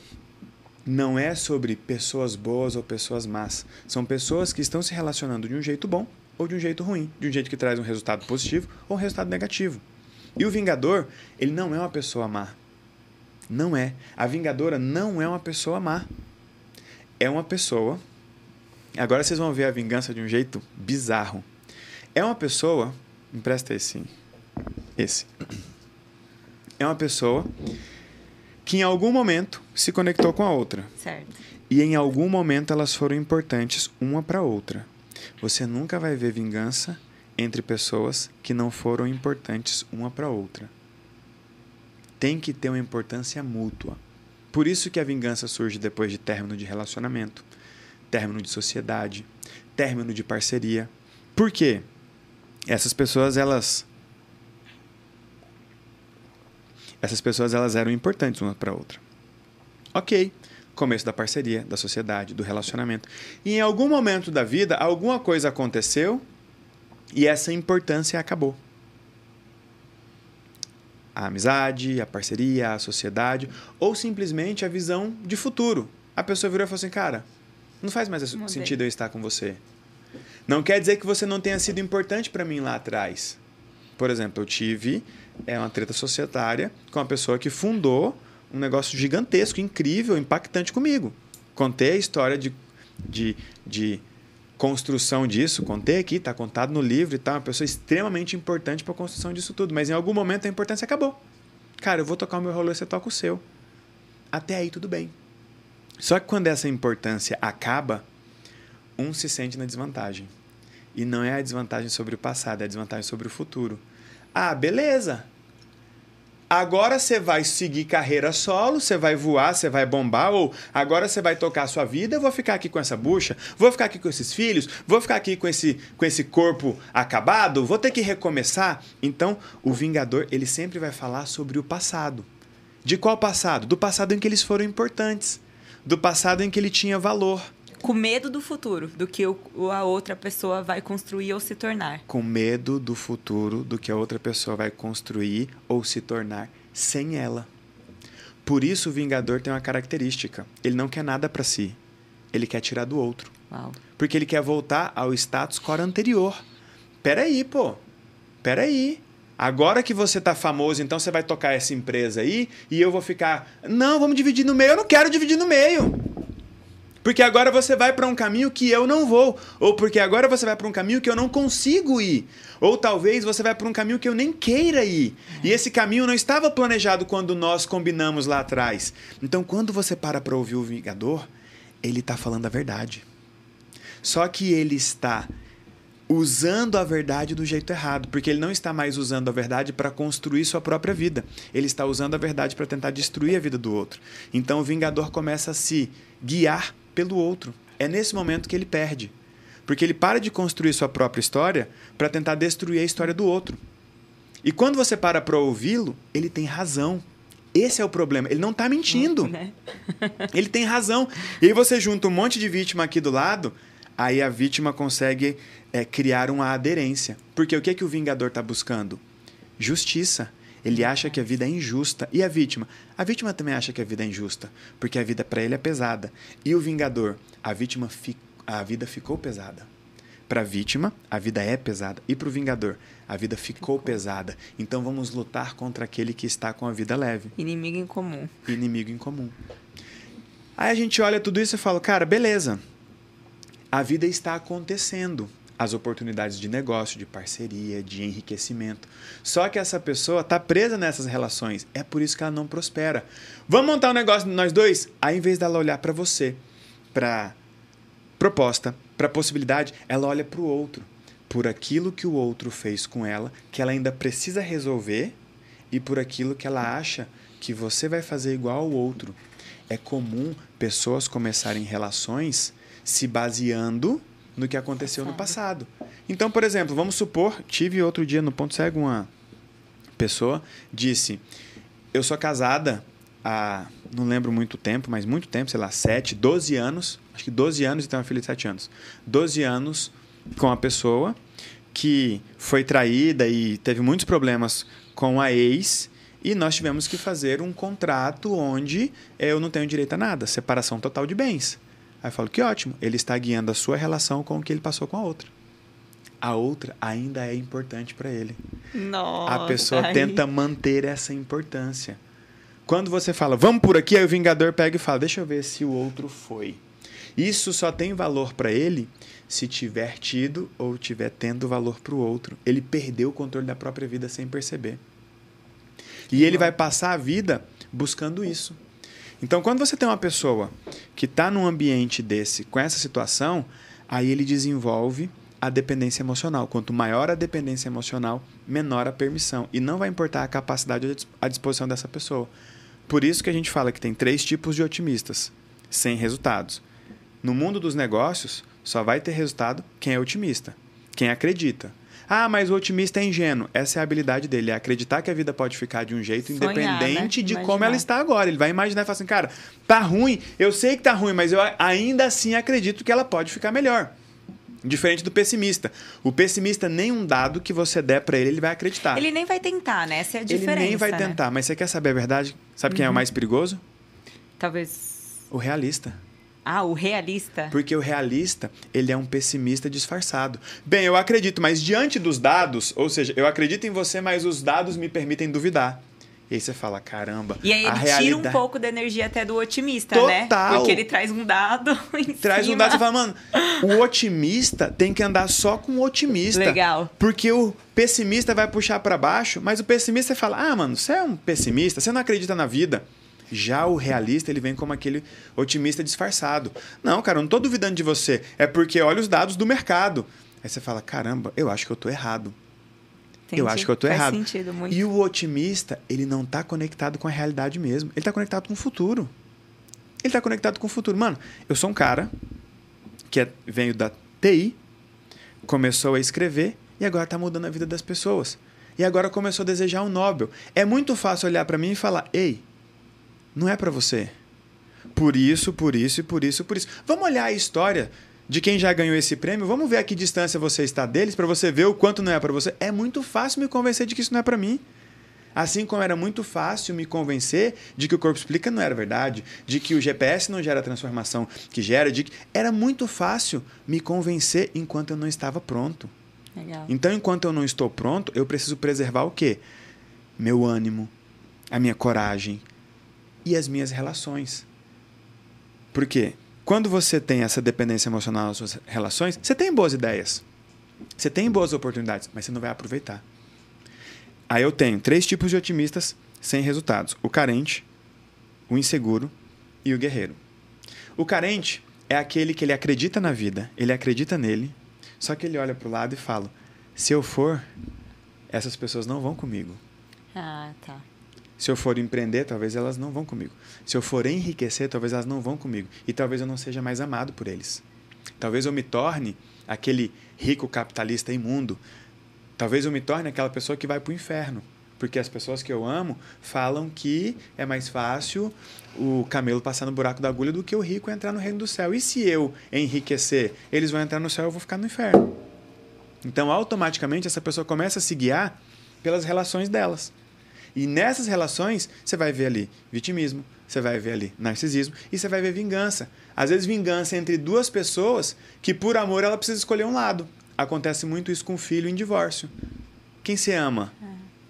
não é sobre pessoas boas ou pessoas más. São pessoas que estão se relacionando de um jeito bom ou de um jeito ruim, de um jeito que traz um resultado positivo ou um resultado negativo. E o vingador, ele não é uma pessoa má. Não é. A vingadora não é uma pessoa má. É uma pessoa. Agora vocês vão ver a vingança de um jeito bizarro. É uma pessoa. Empresta esse. Esse. É uma pessoa que em algum momento se conectou com a outra. Certo. E em algum momento elas foram importantes uma para outra. Você nunca vai ver vingança entre pessoas que não foram importantes uma para outra. Tem que ter uma importância mútua. Por isso que a vingança surge depois de término de relacionamento, término de sociedade, término de parceria. Por quê? Essas pessoas, elas. Essas pessoas, elas eram importantes uma para outra. Ok. Começo da parceria, da sociedade, do relacionamento. E em algum momento da vida, alguma coisa aconteceu e essa importância acabou. A amizade, a parceria, a sociedade, ou simplesmente a visão de futuro. A pessoa virou e falou assim: cara, não faz mais Mudei. sentido eu estar com você. Não quer dizer que você não tenha sido importante para mim lá atrás. Por exemplo, eu tive é uma treta societária com uma pessoa que fundou um negócio gigantesco, incrível, impactante comigo. Contei a história de, de, de construção disso, contei aqui, está contado no livro e tal, uma pessoa extremamente importante para a construção disso tudo. Mas em algum momento a importância acabou. Cara, eu vou tocar o meu rolê, você toca o seu. Até aí tudo bem. Só que quando essa importância acaba, um se sente na desvantagem. E não é a desvantagem sobre o passado, é a desvantagem sobre o futuro. Ah, beleza. Agora você vai seguir carreira solo, você vai voar, você vai bombar, ou agora você vai tocar a sua vida, eu vou ficar aqui com essa bucha, vou ficar aqui com esses filhos, vou ficar aqui com esse, com esse corpo acabado, vou ter que recomeçar. Então, o Vingador, ele sempre vai falar sobre o passado. De qual passado? Do passado em que eles foram importantes, do passado em que ele tinha valor com medo do futuro, do que o, a outra pessoa vai construir ou se tornar. Com medo do futuro, do que a outra pessoa vai construir ou se tornar sem ela. Por isso o Vingador tem uma característica: ele não quer nada para si, ele quer tirar do outro. Uau. Porque ele quer voltar ao status quo anterior. Peraí, pô. Peraí. Agora que você tá famoso, então você vai tocar essa empresa aí e eu vou ficar. Não, vamos dividir no meio. Eu não quero dividir no meio. Porque agora você vai para um caminho que eu não vou. Ou porque agora você vai para um caminho que eu não consigo ir. Ou talvez você vai para um caminho que eu nem queira ir. E esse caminho não estava planejado quando nós combinamos lá atrás. Então, quando você para para ouvir o Vingador, ele está falando a verdade. Só que ele está usando a verdade do jeito errado, porque ele não está mais usando a verdade para construir sua própria vida. Ele está usando a verdade para tentar destruir a vida do outro. Então o Vingador começa a se guiar pelo outro. É nesse momento que ele perde. Porque ele para de construir sua própria história para tentar destruir a história do outro. E quando você para para ouvi-lo, ele tem razão. Esse é o problema. Ele não está mentindo. Né? <laughs> ele tem razão. E aí você junta um monte de vítima aqui do lado, aí a vítima consegue é, criar uma aderência. Porque o que, é que o Vingador está buscando? Justiça. Ele acha que a vida é injusta. E a vítima? A vítima também acha que a vida é injusta, porque a vida para ele é pesada. E o vingador? A vítima fi... a vida ficou pesada. Para a vítima, a vida é pesada. E para o vingador, a vida ficou pesada. Então vamos lutar contra aquele que está com a vida leve. Inimigo em comum. Inimigo em comum. Aí a gente olha tudo isso e fala, cara, beleza. A vida está acontecendo as oportunidades de negócio, de parceria, de enriquecimento. Só que essa pessoa está presa nessas relações. É por isso que ela não prospera. Vamos montar um negócio nós dois? Aí, em vez dela olhar para você, para proposta, para possibilidade, ela olha para o outro. Por aquilo que o outro fez com ela, que ela ainda precisa resolver, e por aquilo que ela acha que você vai fazer igual ao outro. É comum pessoas começarem relações se baseando no que aconteceu no passado. Então, por exemplo, vamos supor, tive outro dia no Ponto Cego uma pessoa disse: Eu sou casada há, não lembro muito tempo, mas muito tempo, sei lá, 7, 12 anos, acho que 12 anos e tenho uma filha de 7 anos. 12 anos com a pessoa que foi traída e teve muitos problemas com a ex. E nós tivemos que fazer um contrato onde eu não tenho direito a nada, separação total de bens. Aí eu falo, que ótimo, ele está guiando a sua relação com o que ele passou com a outra. A outra ainda é importante para ele. Nossa, a pessoa aí. tenta manter essa importância. Quando você fala, vamos por aqui, aí o Vingador pega e fala, deixa eu ver se o outro foi. Isso só tem valor para ele se tiver tido ou tiver tendo valor para o outro. Ele perdeu o controle da própria vida sem perceber. E ele vai passar a vida buscando isso. Então, quando você tem uma pessoa que está num ambiente desse, com essa situação, aí ele desenvolve a dependência emocional. Quanto maior a dependência emocional, menor a permissão. E não vai importar a capacidade à disposição dessa pessoa. Por isso que a gente fala que tem três tipos de otimistas, sem resultados. No mundo dos negócios, só vai ter resultado quem é otimista, quem acredita. Ah, mas o otimista é ingênuo. Essa é a habilidade dele, é acreditar que a vida pode ficar de um jeito Sonhar, independente né? de como ela está agora. Ele vai imaginar e falar assim, cara, tá ruim, eu sei que tá ruim, mas eu ainda assim acredito que ela pode ficar melhor. Diferente do pessimista. O pessimista, nenhum dado que você der pra ele, ele vai acreditar. Ele nem vai tentar, né? Essa é a Ele diferença. nem vai né? tentar. Mas você quer saber a verdade? Sabe quem é o mais perigoso? Talvez. O realista. Ah, o realista. Porque o realista, ele é um pessimista disfarçado. Bem, eu acredito, mas diante dos dados, ou seja, eu acredito em você, mas os dados me permitem duvidar. E aí você fala, caramba, E aí a ele tira um realidade... pouco da energia até do otimista, né? Total. Porque ele traz um dado <laughs> em Traz um cima. dado e você fala, mano, o otimista tem que andar só com o otimista. Legal. Porque o pessimista vai puxar pra baixo, mas o pessimista fala, ah, mano, você é um pessimista, você não acredita na vida. Já o realista, ele vem como aquele otimista disfarçado. Não, cara, eu não tô duvidando de você. É porque olha os dados do mercado. Aí você fala, caramba, eu acho que eu tô errado. Eu Entendi. acho que eu tô Faz errado. sentido. E o otimista, ele não tá conectado com a realidade mesmo. Ele tá conectado com o futuro. Ele tá conectado com o futuro. Mano, eu sou um cara que é, veio da TI, começou a escrever e agora tá mudando a vida das pessoas. E agora começou a desejar um Nobel. É muito fácil olhar para mim e falar: "Ei, não é para você. Por isso, por isso e por isso, por isso. Vamos olhar a história de quem já ganhou esse prêmio. Vamos ver a que distância você está deles para você ver o quanto não é para você. É muito fácil me convencer de que isso não é para mim. Assim como era muito fácil me convencer de que o corpo explica não era verdade, de que o GPS não gera a transformação que gera, de que era muito fácil me convencer enquanto eu não estava pronto. Legal. Então, enquanto eu não estou pronto, eu preciso preservar o quê? Meu ânimo, a minha coragem e as minhas relações. Por quê? Quando você tem essa dependência emocional nas suas relações, você tem boas ideias. Você tem boas oportunidades, mas você não vai aproveitar. Aí eu tenho três tipos de otimistas sem resultados: o carente, o inseguro e o guerreiro. O carente é aquele que ele acredita na vida, ele acredita nele, só que ele olha para o lado e fala: se eu for, essas pessoas não vão comigo. Ah, tá. Se eu for empreender, talvez elas não vão comigo. Se eu for enriquecer, talvez elas não vão comigo. E talvez eu não seja mais amado por eles. Talvez eu me torne aquele rico capitalista imundo. Talvez eu me torne aquela pessoa que vai para o inferno. Porque as pessoas que eu amo falam que é mais fácil o camelo passar no buraco da agulha do que o rico entrar no reino do céu. E se eu enriquecer, eles vão entrar no céu e eu vou ficar no inferno. Então, automaticamente, essa pessoa começa a se guiar pelas relações delas. E nessas relações, você vai ver ali vitimismo, você vai ver ali narcisismo e você vai ver vingança. Às vezes, vingança entre duas pessoas que, por amor, ela precisa escolher um lado. Acontece muito isso com o filho em divórcio. Quem você ama?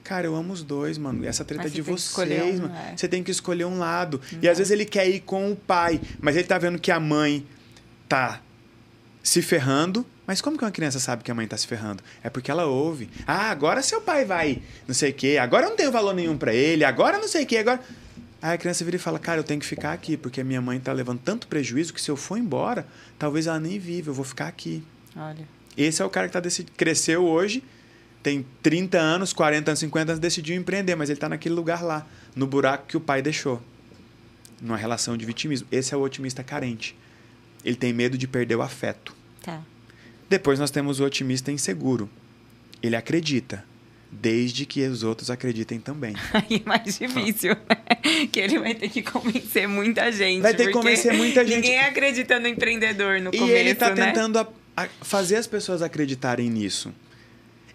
Cara, eu amo os dois, mano. Essa treta é de vocês, um, mano. é. Você tem que escolher um lado. E às vezes ele quer ir com o pai, mas ele tá vendo que a mãe tá se ferrando. Mas como que uma criança sabe que a mãe tá se ferrando? É porque ela ouve. Ah, agora seu pai vai não sei o quê. Agora eu não tenho valor nenhum para ele. Agora não sei o quê. Agora... Aí a criança vira e fala, cara, eu tenho que ficar aqui, porque a minha mãe tá levando tanto prejuízo que se eu for embora, talvez ela nem viva, eu vou ficar aqui. Olha. Esse é o cara que tá decid... cresceu hoje, tem 30 anos, 40 anos, 50 anos, decidiu empreender, mas ele tá naquele lugar lá, no buraco que o pai deixou. Numa relação de vitimismo. Esse é o otimista carente. Ele tem medo de perder o afeto. Tá. Depois nós temos o otimista inseguro. Ele acredita, desde que os outros acreditem também. <laughs> Aí é mais difícil, né? Que ele vai ter que convencer muita gente. Vai ter que convencer muita gente. Ninguém acredita no empreendedor no e começo, ele está né? tentando a- a- fazer as pessoas acreditarem nisso.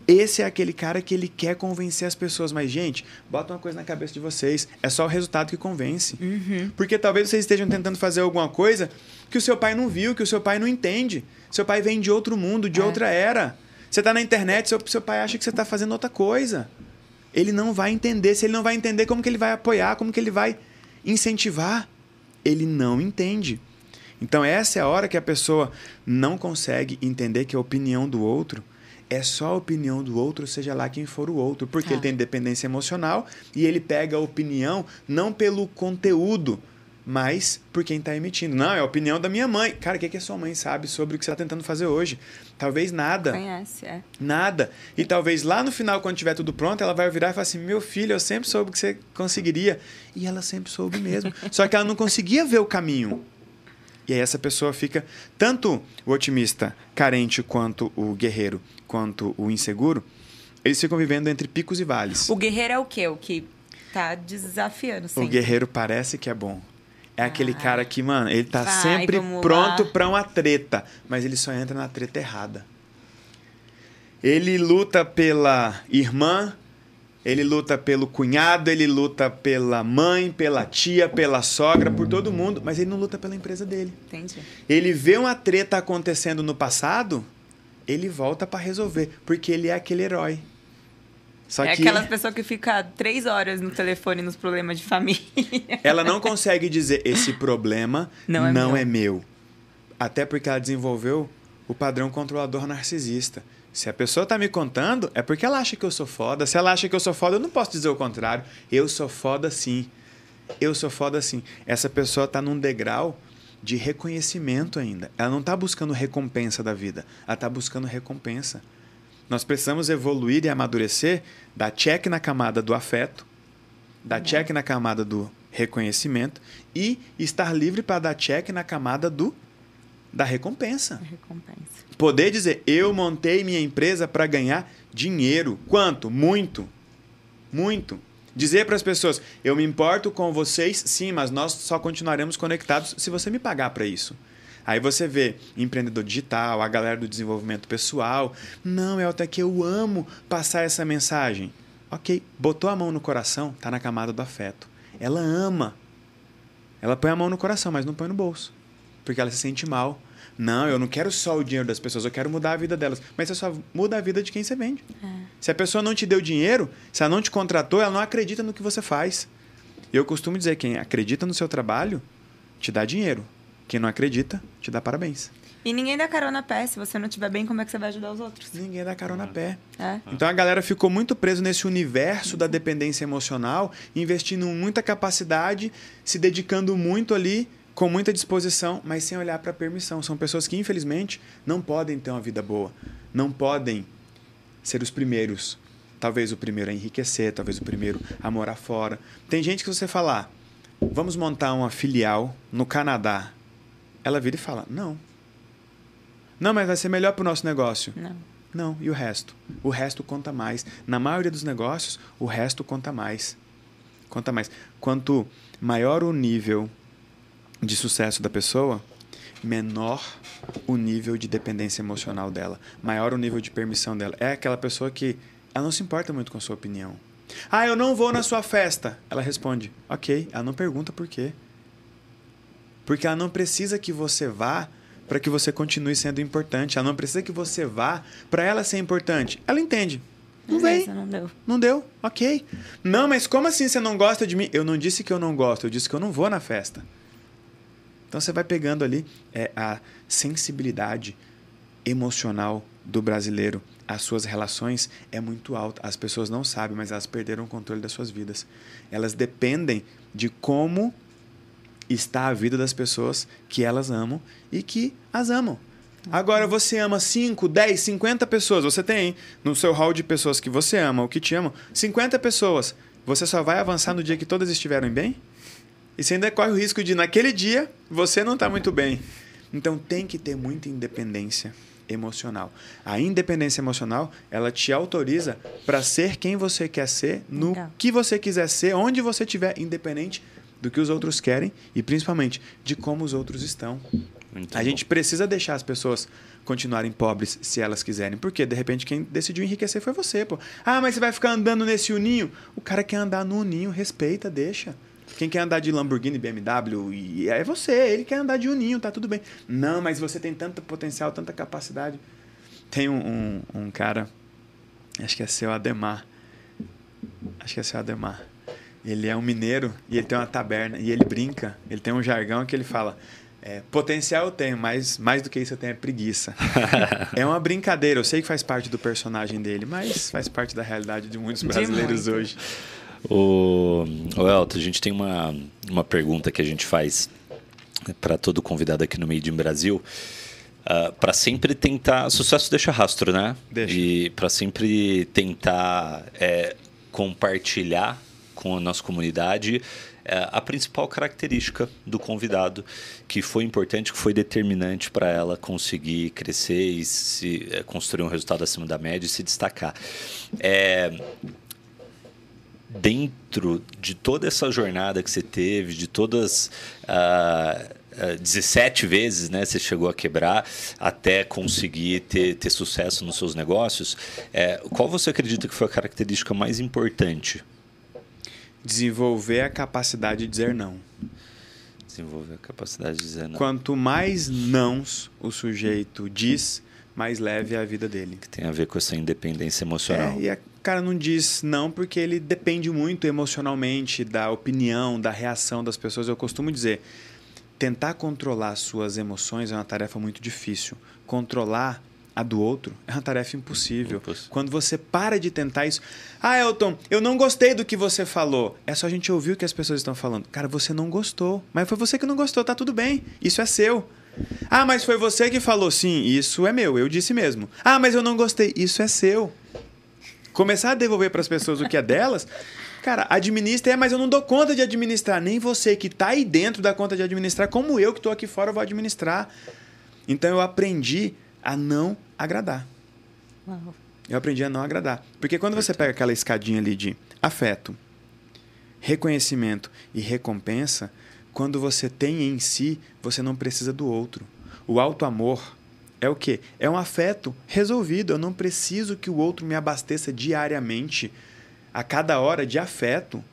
Esse é aquele cara que ele quer convencer as pessoas. Mas, gente, bota uma coisa na cabeça de vocês. É só o resultado que convence. Uhum. Porque talvez vocês estejam tentando fazer alguma coisa que o seu pai não viu, que o seu pai não entende. Seu pai vem de outro mundo, de É. outra era. Você está na internet, seu, seu pai acha que você está fazendo outra coisa. Ele não vai entender. Se ele não vai entender, como que ele vai apoiar? Como que ele vai incentivar? Ele não entende. Então, essa é a hora que a pessoa não consegue entender que a opinião do outro é só a opinião do outro, seja lá quem for o outro. Porque ele tem dependência emocional e ele pega a opinião não pelo conteúdo, mas por quem está emitindo. Não, é a opinião da minha mãe. Cara, o que, que a sua mãe sabe sobre o que você está tentando fazer hoje? Talvez nada. Conhece, é. Nada. E talvez lá no final, quando tiver tudo pronto, ela vai virar e falar assim: Meu filho, eu sempre soube que você conseguiria. E ela sempre soube mesmo. <laughs> Só que ela não conseguia ver o caminho. E aí essa pessoa fica, tanto o otimista carente quanto o guerreiro, quanto o inseguro, eles ficam vivendo entre picos e vales. O guerreiro é o quê? O que tá desafiando sempre. O guerreiro parece que é bom. É aquele cara que, mano, ele tá Vai, sempre pronto lá. pra uma treta, mas ele só entra na treta errada. Ele luta pela irmã, ele luta pelo cunhado, ele luta pela mãe, pela tia, pela sogra, por todo mundo, mas ele não luta pela empresa dele. Entendi. Ele vê uma treta acontecendo no passado, ele volta pra resolver, porque ele é aquele herói. Só é que aquelas pessoas que ficam três horas no telefone nos problemas de família. <laughs> ela não consegue dizer esse problema Não é meu." é meu. Até porque ela desenvolveu o padrão controlador narcisista. Se a pessoa tá me contando, é porque ela acha que eu sou foda. Se ela acha que eu sou foda, eu não posso dizer o contrário. Eu sou foda sim. Eu sou foda sim. Essa pessoa tá num degrau de reconhecimento ainda. Ela não tá buscando recompensa da vida. Ela tá buscando recompensa. Nós precisamos evoluir e amadurecer, dar check na camada do afeto, dar check na camada do reconhecimento e estar livre para dar check na camada do da recompensa. Recompensa. Poder dizer, eu montei minha empresa para ganhar dinheiro. Quanto? Muito. Muito. Dizer para as pessoas, eu me importo com vocês, sim, mas nós só continuaremos conectados se você me pagar para isso. Aí você vê empreendedor digital, a galera do desenvolvimento pessoal. Não, é que eu amo passar essa mensagem. Ok, botou a mão no coração, tá na camada do afeto. Ela ama. Ela põe a mão no coração, mas não põe no bolso. Porque ela se sente mal. Não, eu não quero só o dinheiro das pessoas, eu quero mudar a vida delas. Mas você só muda a vida de quem você vende. Se a pessoa não te deu dinheiro, se ela não te contratou, ela não acredita no que você faz. E eu costumo dizer, quem acredita no seu trabalho, te dá dinheiro. Quem não acredita, te dá parabéns. E ninguém dá carona a pé. Se você não estiver bem, como é que você vai ajudar os outros? Ninguém dá carona a pé. É. Então a galera ficou muito preso nesse universo da dependência emocional, investindo muita capacidade, se dedicando muito ali, com muita disposição, mas sem olhar para a permissão. São pessoas que, infelizmente, não podem ter uma vida boa. Não podem ser os primeiros. Talvez o primeiro a enriquecer, talvez o primeiro a morar fora. Tem gente que você falar, vamos montar uma filial no Canadá. Ela vira e fala, não. Não, mas vai ser melhor para o nosso negócio. Não. Não, e o resto? O resto conta mais. Na maioria dos negócios, o resto conta mais. Conta mais. Quanto maior o nível de sucesso da pessoa, menor o nível de dependência emocional dela, maior o nível de permissão dela. É aquela pessoa que ela não se importa muito com a sua opinião. Ah, eu não vou na sua festa. Ela responde, ok. Ela não pergunta por quê. Porque ela não precisa que você vá para que você continue sendo importante. Ela não precisa que você vá para ela ser importante. Ela entende. Não. Beleza, Não deu. Não deu, ok. Não, mas como assim você não gosta de mim? Eu não disse que eu não gosto, eu disse que eu não vou na festa. Então você vai pegando ali é, a sensibilidade emocional do brasileiro. As suas relações é muito alta. As pessoas não sabem, mas elas perderam o controle das suas vidas. Elas dependem de como está a vida das pessoas que elas amam e que as amam. Agora você ama 5, 10, 50 pessoas. Você tem no seu hall de pessoas que você ama ou que te amam, 50 pessoas. Você só vai avançar no dia que todas estiverem bem? E você ainda corre o risco de, naquele dia, você não está muito bem. Então tem que ter muita independência emocional. A independência emocional, ela te autoriza para ser quem você quer ser, no Legal. que você quiser ser, onde você estiver, independente do que os outros querem e principalmente de como os outros estão. Muito A bom. gente precisa deixar as pessoas continuarem pobres se elas quiserem. Porque, de repente, quem decidiu enriquecer foi você, pô. Ah, mas você vai ficar andando nesse uninho? O cara quer andar no uninho, respeita, deixa. Quem quer andar de Lamborghini, BMW, e é você, ele quer andar de uninho, tá tudo bem. Não, mas você tem tanto potencial, tanta capacidade. Tem um, um, um cara, acho que é seu Ademar. Acho que é seu Ademar. Ele é um mineiro e ele tem uma taberna e ele brinca. Ele tem um jargão que ele fala: é, potencial eu tenho, mas mais do que isso eu tenho é preguiça. <laughs> é uma brincadeira. Eu sei que faz parte do personagem dele, mas faz parte da realidade de muitos De brasileiros muito. hoje. O, o Elton, a gente tem uma, uma pergunta que a gente faz para todo convidado aqui no Made in Brasil. para sempre tentar. Sucesso deixa rastro, né? Deixa. E para sempre tentar é, compartilhar com a nossa comunidade é, a principal característica do convidado, que foi importante, que foi determinante para ela conseguir crescer e se é, construir um resultado acima da média e se destacar. É, dentro de toda essa jornada que você teve, de todas. Uh, 17 vezes né, você chegou a quebrar até conseguir ter, ter sucesso nos seus negócios. É, qual você acredita que foi a característica mais importante? Desenvolver a capacidade de dizer não. Desenvolver a capacidade de dizer não. Quanto mais nãos o sujeito diz, mais leve é a vida dele. Que tem a ver com essa independência emocional. É, e a cara não diz não porque ele depende muito emocionalmente da opinião, da reação das pessoas. Eu costumo dizer, tentar controlar suas emoções é uma tarefa muito difícil. Controlar a do outro é uma tarefa impossível. impossível. Quando você para de tentar isso. Ah, Elton, eu não gostei do que você falou. É só a gente ouvir o que as pessoas estão falando. Cara, você não gostou. Mas foi você que não gostou, tá tudo bem. Isso é seu. Ah, mas foi você que falou. Sim, isso é meu, eu disse mesmo. Ah, mas eu não gostei. Isso é seu começar a devolver para as pessoas o que é delas, cara, administra, é, mas eu não dou conta de administrar. Nem você que está aí dentro da conta de administrar, como eu que estou aqui fora vou administrar. Então eu aprendi a não agradar. Uau. Eu aprendi a não agradar. Porque quando você pega aquela escadinha ali de afeto, reconhecimento e recompensa, quando você tem em si, você não precisa do outro. O alto amor é o quê? É um afeto resolvido. Eu não preciso que o outro me abasteça diariamente, a cada hora, de afeto.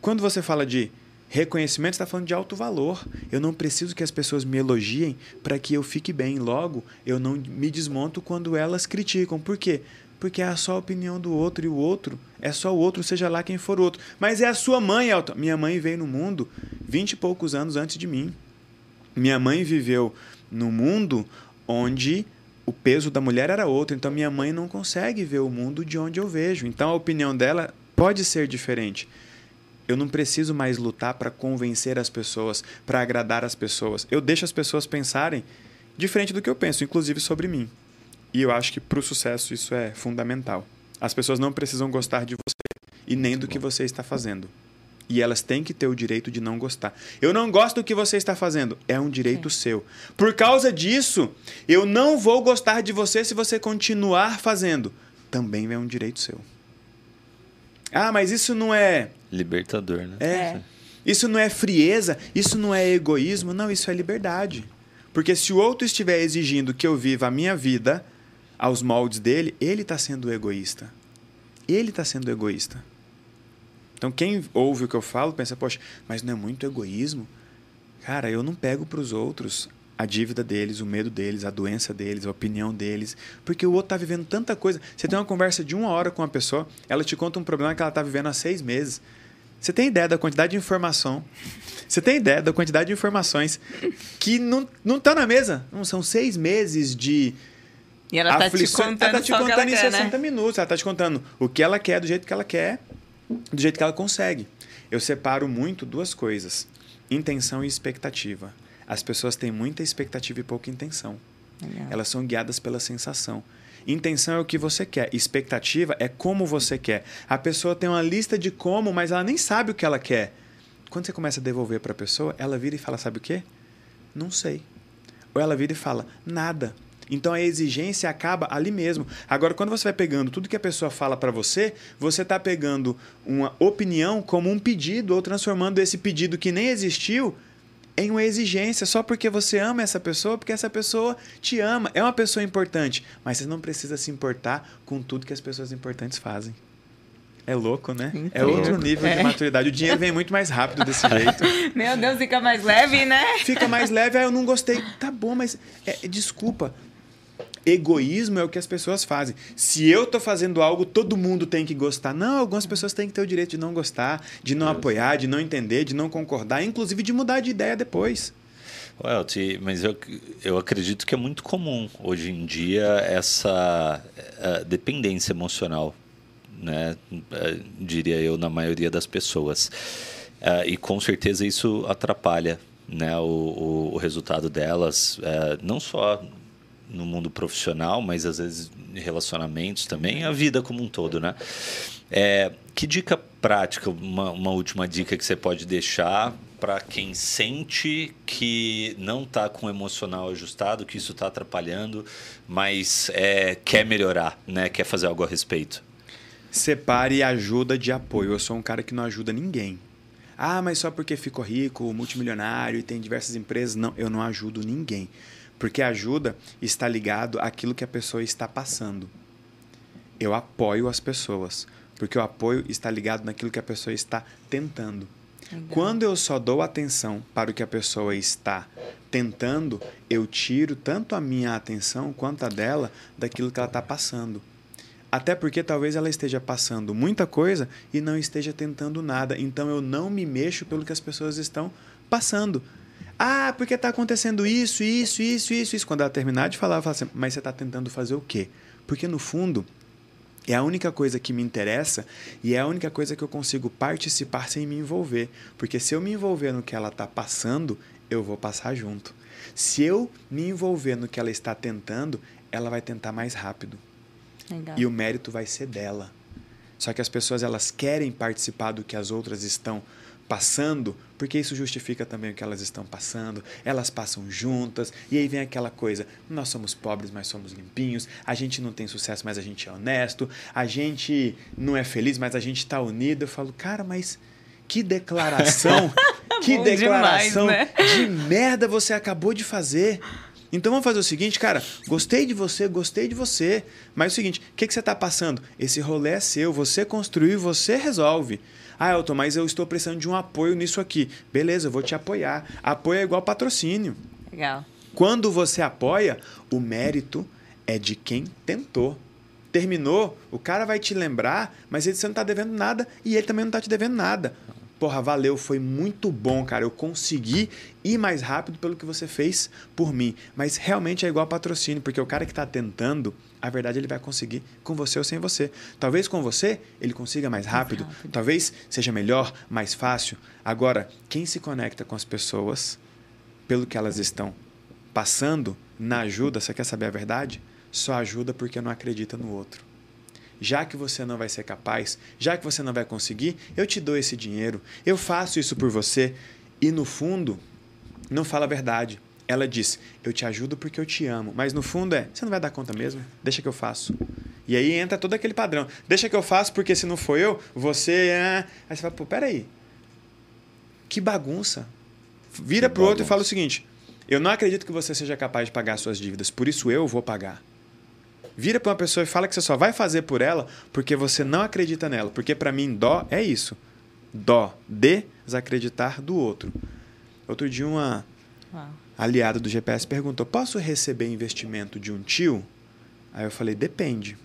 Quando você fala de reconhecimento, está falando de alto valor. Eu não preciso que as pessoas me elogiem para que eu fique bem. Logo, eu não me desmonto quando elas criticam. Por quê? Porque é só a opinião do outro e o outro é só o outro, seja lá quem for o outro. Mas é a sua mãe, Elton. Minha mãe veio no mundo vinte e poucos anos antes de mim. Minha mãe viveu no mundo onde o peso da mulher era outro. Então minha mãe não consegue ver o mundo de onde eu vejo. Então a opinião dela pode ser diferente. Eu não preciso mais lutar para convencer as pessoas, para agradar as pessoas. Eu deixo as pessoas pensarem diferente do que eu penso, inclusive sobre mim. E eu acho que para o sucesso isso é fundamental. As pessoas não precisam gostar de você e nem do que você está fazendo. E elas têm que ter o direito de não gostar. Eu não gosto do que você está fazendo. É um direito Sim. seu. Por causa disso, eu não vou gostar de você se você continuar fazendo. Também é um direito seu. Ah, mas isso não é. Libertador, né? É. é. Isso não é frieza, isso não é egoísmo. Não, isso é liberdade. Porque se o outro estiver exigindo que eu viva a minha vida aos moldes dele, ele está sendo egoísta. Ele está sendo egoísta. Então, quem ouve o que eu falo pensa, poxa, mas não é muito egoísmo? Cara, eu não pego para os outros a dívida deles, o medo deles, a doença deles, a opinião deles, porque o outro está vivendo tanta coisa. Você tem uma conversa de uma hora com uma pessoa, ela te conta um problema que ela está vivendo há seis meses. Você tem ideia da quantidade de informação? Você tem ideia da quantidade de informações que não estão tá na mesa? Não, são seis meses de. E ela está te contando, ela tá te contando em quer, 60 né? minutos. Ela está te contando o que ela quer, do jeito que ela quer do jeito que ela consegue. Eu separo muito duas coisas: intenção e expectativa. As pessoas têm muita expectativa e pouca intenção. Legal. Elas são guiadas pela sensação. Intenção é o que você quer, expectativa é como você quer. A pessoa tem uma lista de como, mas ela nem sabe o que ela quer. Quando você começa a devolver para a pessoa, ela vira e fala: Sabe o quê? Não sei. Ou ela vira e fala: Nada. Então a exigência acaba ali mesmo. Agora, quando você vai pegando tudo que a pessoa fala para você, você está pegando uma opinião como um pedido ou transformando esse pedido que nem existiu em uma exigência só porque você ama essa pessoa, porque essa pessoa te ama, é uma pessoa importante, mas você não precisa se importar com tudo que as pessoas importantes fazem. É louco, né? Incrível. É outro nível é. de maturidade. O dinheiro vem muito mais rápido desse <laughs> jeito. Meu Deus, fica mais leve, né? Fica mais leve. Ah, eu não gostei. Tá bom, mas é, desculpa. Egoísmo é o que as pessoas fazem. Se eu estou fazendo algo, todo mundo tem que gostar. Não, algumas pessoas têm que ter o direito de não gostar, de não Deus. apoiar, de não entender, de não concordar, inclusive de mudar de ideia depois. Well, mas eu, eu acredito que é muito comum hoje em dia essa uh, dependência emocional, né? Uh, diria eu, na maioria das pessoas. E com certeza isso atrapalha né, o, o resultado delas, não só no mundo profissional, mas às vezes em relacionamentos também, a vida como um todo, né? É, que dica prática, uma, uma última dica que você pode deixar para quem sente que não está com o emocional ajustado, que isso está atrapalhando, mas é, quer melhorar, né? quer fazer algo a respeito? Separe ajuda de apoio. Eu sou um cara que não ajuda ninguém. Ah, mas só porque ficou rico, multimilionário e tem diversas empresas. Não, eu não ajudo ninguém. Porque ajuda está ligado àquilo que a pessoa está passando. Eu apoio as pessoas. Porque o apoio está ligado naquilo que a pessoa está tentando. Quando eu só dou atenção para o que a pessoa está tentando, eu tiro tanto a minha atenção quanto a dela daquilo que ela está passando. Até porque talvez ela esteja passando muita coisa e não esteja tentando nada. Então eu não me mexo pelo que as pessoas estão passando. Ah, porque está acontecendo isso, isso, isso, isso, isso. Quando ela terminar de falar, eu falo assim, mas você está tentando fazer o quê? Porque no fundo, é a única coisa que me interessa e é a única coisa que eu consigo participar sem me envolver. Porque se eu me envolver no que ela está passando, eu vou passar junto. Se eu me envolver no que ela está tentando, ela vai tentar mais rápido. Legal. E o mérito vai ser dela. Só que as pessoas elas querem participar do que as outras estão passando, porque isso justifica também o que elas estão passando. Elas passam juntas, e aí vem aquela coisa: nós somos pobres, mas somos limpinhos. A gente não tem sucesso, mas a gente é honesto. A gente não é feliz, mas a gente está unido. Eu falo, cara, mas que declaração, <laughs> que declaração demais, né? de merda você acabou de fazer. Então vamos fazer o seguinte, cara. Gostei de você, gostei de você. Mas é o seguinte: o que, que você está passando? Esse rolê é seu, você construiu, você resolve. Ah, Elton, mas eu estou precisando de um apoio nisso aqui. Beleza, eu vou te apoiar. Apoio é igual patrocínio. Legal. Quando você apoia, o mérito é de quem tentou. Terminou, o cara vai te lembrar, mas ele, você não está devendo nada e ele também não está te devendo nada. Porra, valeu, foi muito bom, cara. Eu consegui ir mais rápido pelo que você fez por mim. Mas realmente é igual patrocínio, porque o cara que está tentando, a verdade ele vai conseguir com você ou sem você. Talvez com você ele consiga mais rápido, mais rápido. talvez seja melhor, mais fácil. Agora, quem se conecta com as pessoas pelo que elas estão passando na ajuda, você quer saber a verdade? Só ajuda porque não acredita no outro já que você não vai ser capaz, já que você não vai conseguir, eu te dou esse dinheiro, eu faço isso por você. E no fundo, não fala a verdade. Ela diz: Eu te ajudo porque eu te amo. Mas no fundo é: Você não vai dar conta mesmo? Deixa que eu faço. E aí entra todo aquele padrão: Deixa que eu faço porque se não for eu, você. É... Aí você fala: Pô, peraí. Que bagunça. Vira que pro bagunça. outro e fala o seguinte: Eu não acredito que você seja capaz de pagar suas dívidas, por isso eu vou pagar. Vira para uma pessoa e fala que você só vai fazer por ela porque você não acredita nela. Porque para mim, dó é isso. Dó, desacreditar do outro. Outro dia, uma Uau. aliada do GPS perguntou: Posso receber investimento de um tio? Aí eu falei: Depende.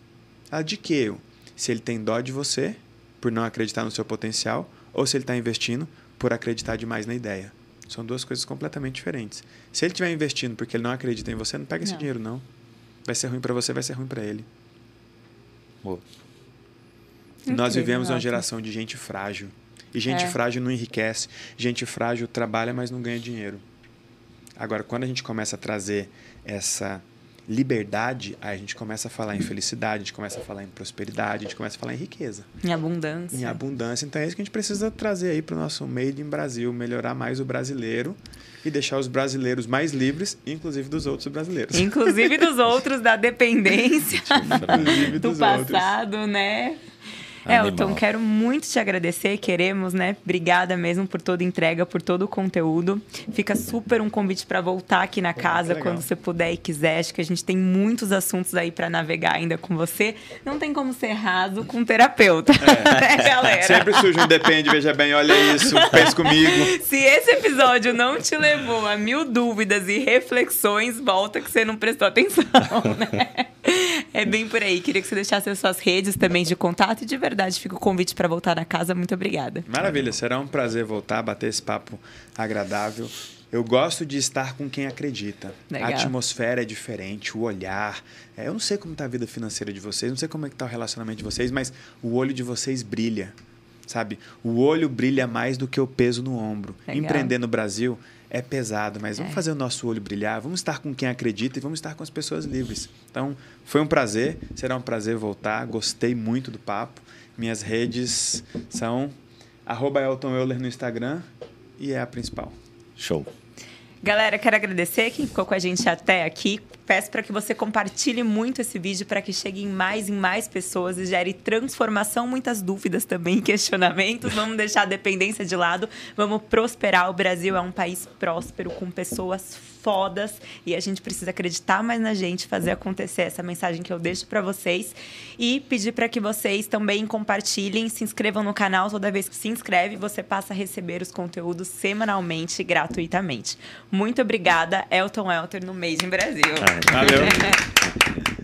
Ela, de que eu? Se ele tem dó de você, por não acreditar no seu potencial, ou se ele está investindo por acreditar demais na ideia. São duas coisas completamente diferentes. Se ele estiver investindo porque ele não acredita em você, não pega não. esse dinheiro, não. Vai ser ruim para você, vai ser ruim para ele. Boa. Nós vivemos uma geração de gente frágil. E gente é. frágil não enriquece. Gente frágil trabalha, mas não ganha dinheiro. Agora, quando a gente começa a trazer essa liberdade, aí a gente começa a falar em felicidade, a gente começa a falar em prosperidade, a gente começa a falar em riqueza. Em abundância. Em abundância. Então é isso que a gente precisa trazer aí para o nosso Made in Brasil, melhorar mais o brasileiro e deixar os brasileiros mais livres, inclusive dos outros brasileiros. Inclusive dos outros da dependência <laughs> do passado, outros. né? Elton, quero muito te agradecer, queremos, né? Obrigada mesmo por toda a entrega, por todo o conteúdo. Fica super um convite para voltar aqui na casa quando você puder e quiser. Acho que a gente tem muitos assuntos aí para navegar ainda com você. Não tem como ser raso com um terapeuta, é. <laughs> né, galera? Sempre surge um depende, veja bem, olha isso, pense comigo. <laughs> Se esse episódio não te levou a mil dúvidas e reflexões, volta que você não prestou atenção, <laughs> né? É bem por aí. Queria que você deixasse as suas redes também de contato e de verdade fica o convite para voltar na casa. Muito obrigada. Maravilha, será um prazer voltar, bater esse papo agradável. Eu gosto de estar com quem acredita. Legal. A atmosfera é diferente, o olhar. É, eu não sei como está a vida financeira de vocês, não sei como é está o relacionamento de vocês, mas o olho de vocês brilha, sabe? O olho brilha mais do que o peso no ombro. Legal. Empreender no Brasil é pesado, mas vamos é. fazer o nosso olho brilhar, vamos estar com quem acredita e vamos estar com as pessoas livres. Então, foi um prazer, será um prazer voltar, gostei muito do papo Minhas redes são arroba Elton Euler no Instagram e é a principal. Show. Galera, quero agradecer quem ficou com a gente até aqui. Peço para que você compartilhe muito esse vídeo para que chegue em mais e mais pessoas e gere transformação, muitas dúvidas também, <laughs> questionamentos. Vamos deixar a dependência de lado, vamos prosperar. O Brasil é um país próspero com pessoas fodas e a gente precisa acreditar mais na gente, fazer acontecer essa mensagem que eu deixo para vocês e pedir para que vocês também compartilhem, se inscrevam no canal. Toda vez que se inscreve, você passa a receber os conteúdos semanalmente, gratuitamente. Muito obrigada, Elton Elter, no Made in Brasil. Valeu. <laughs>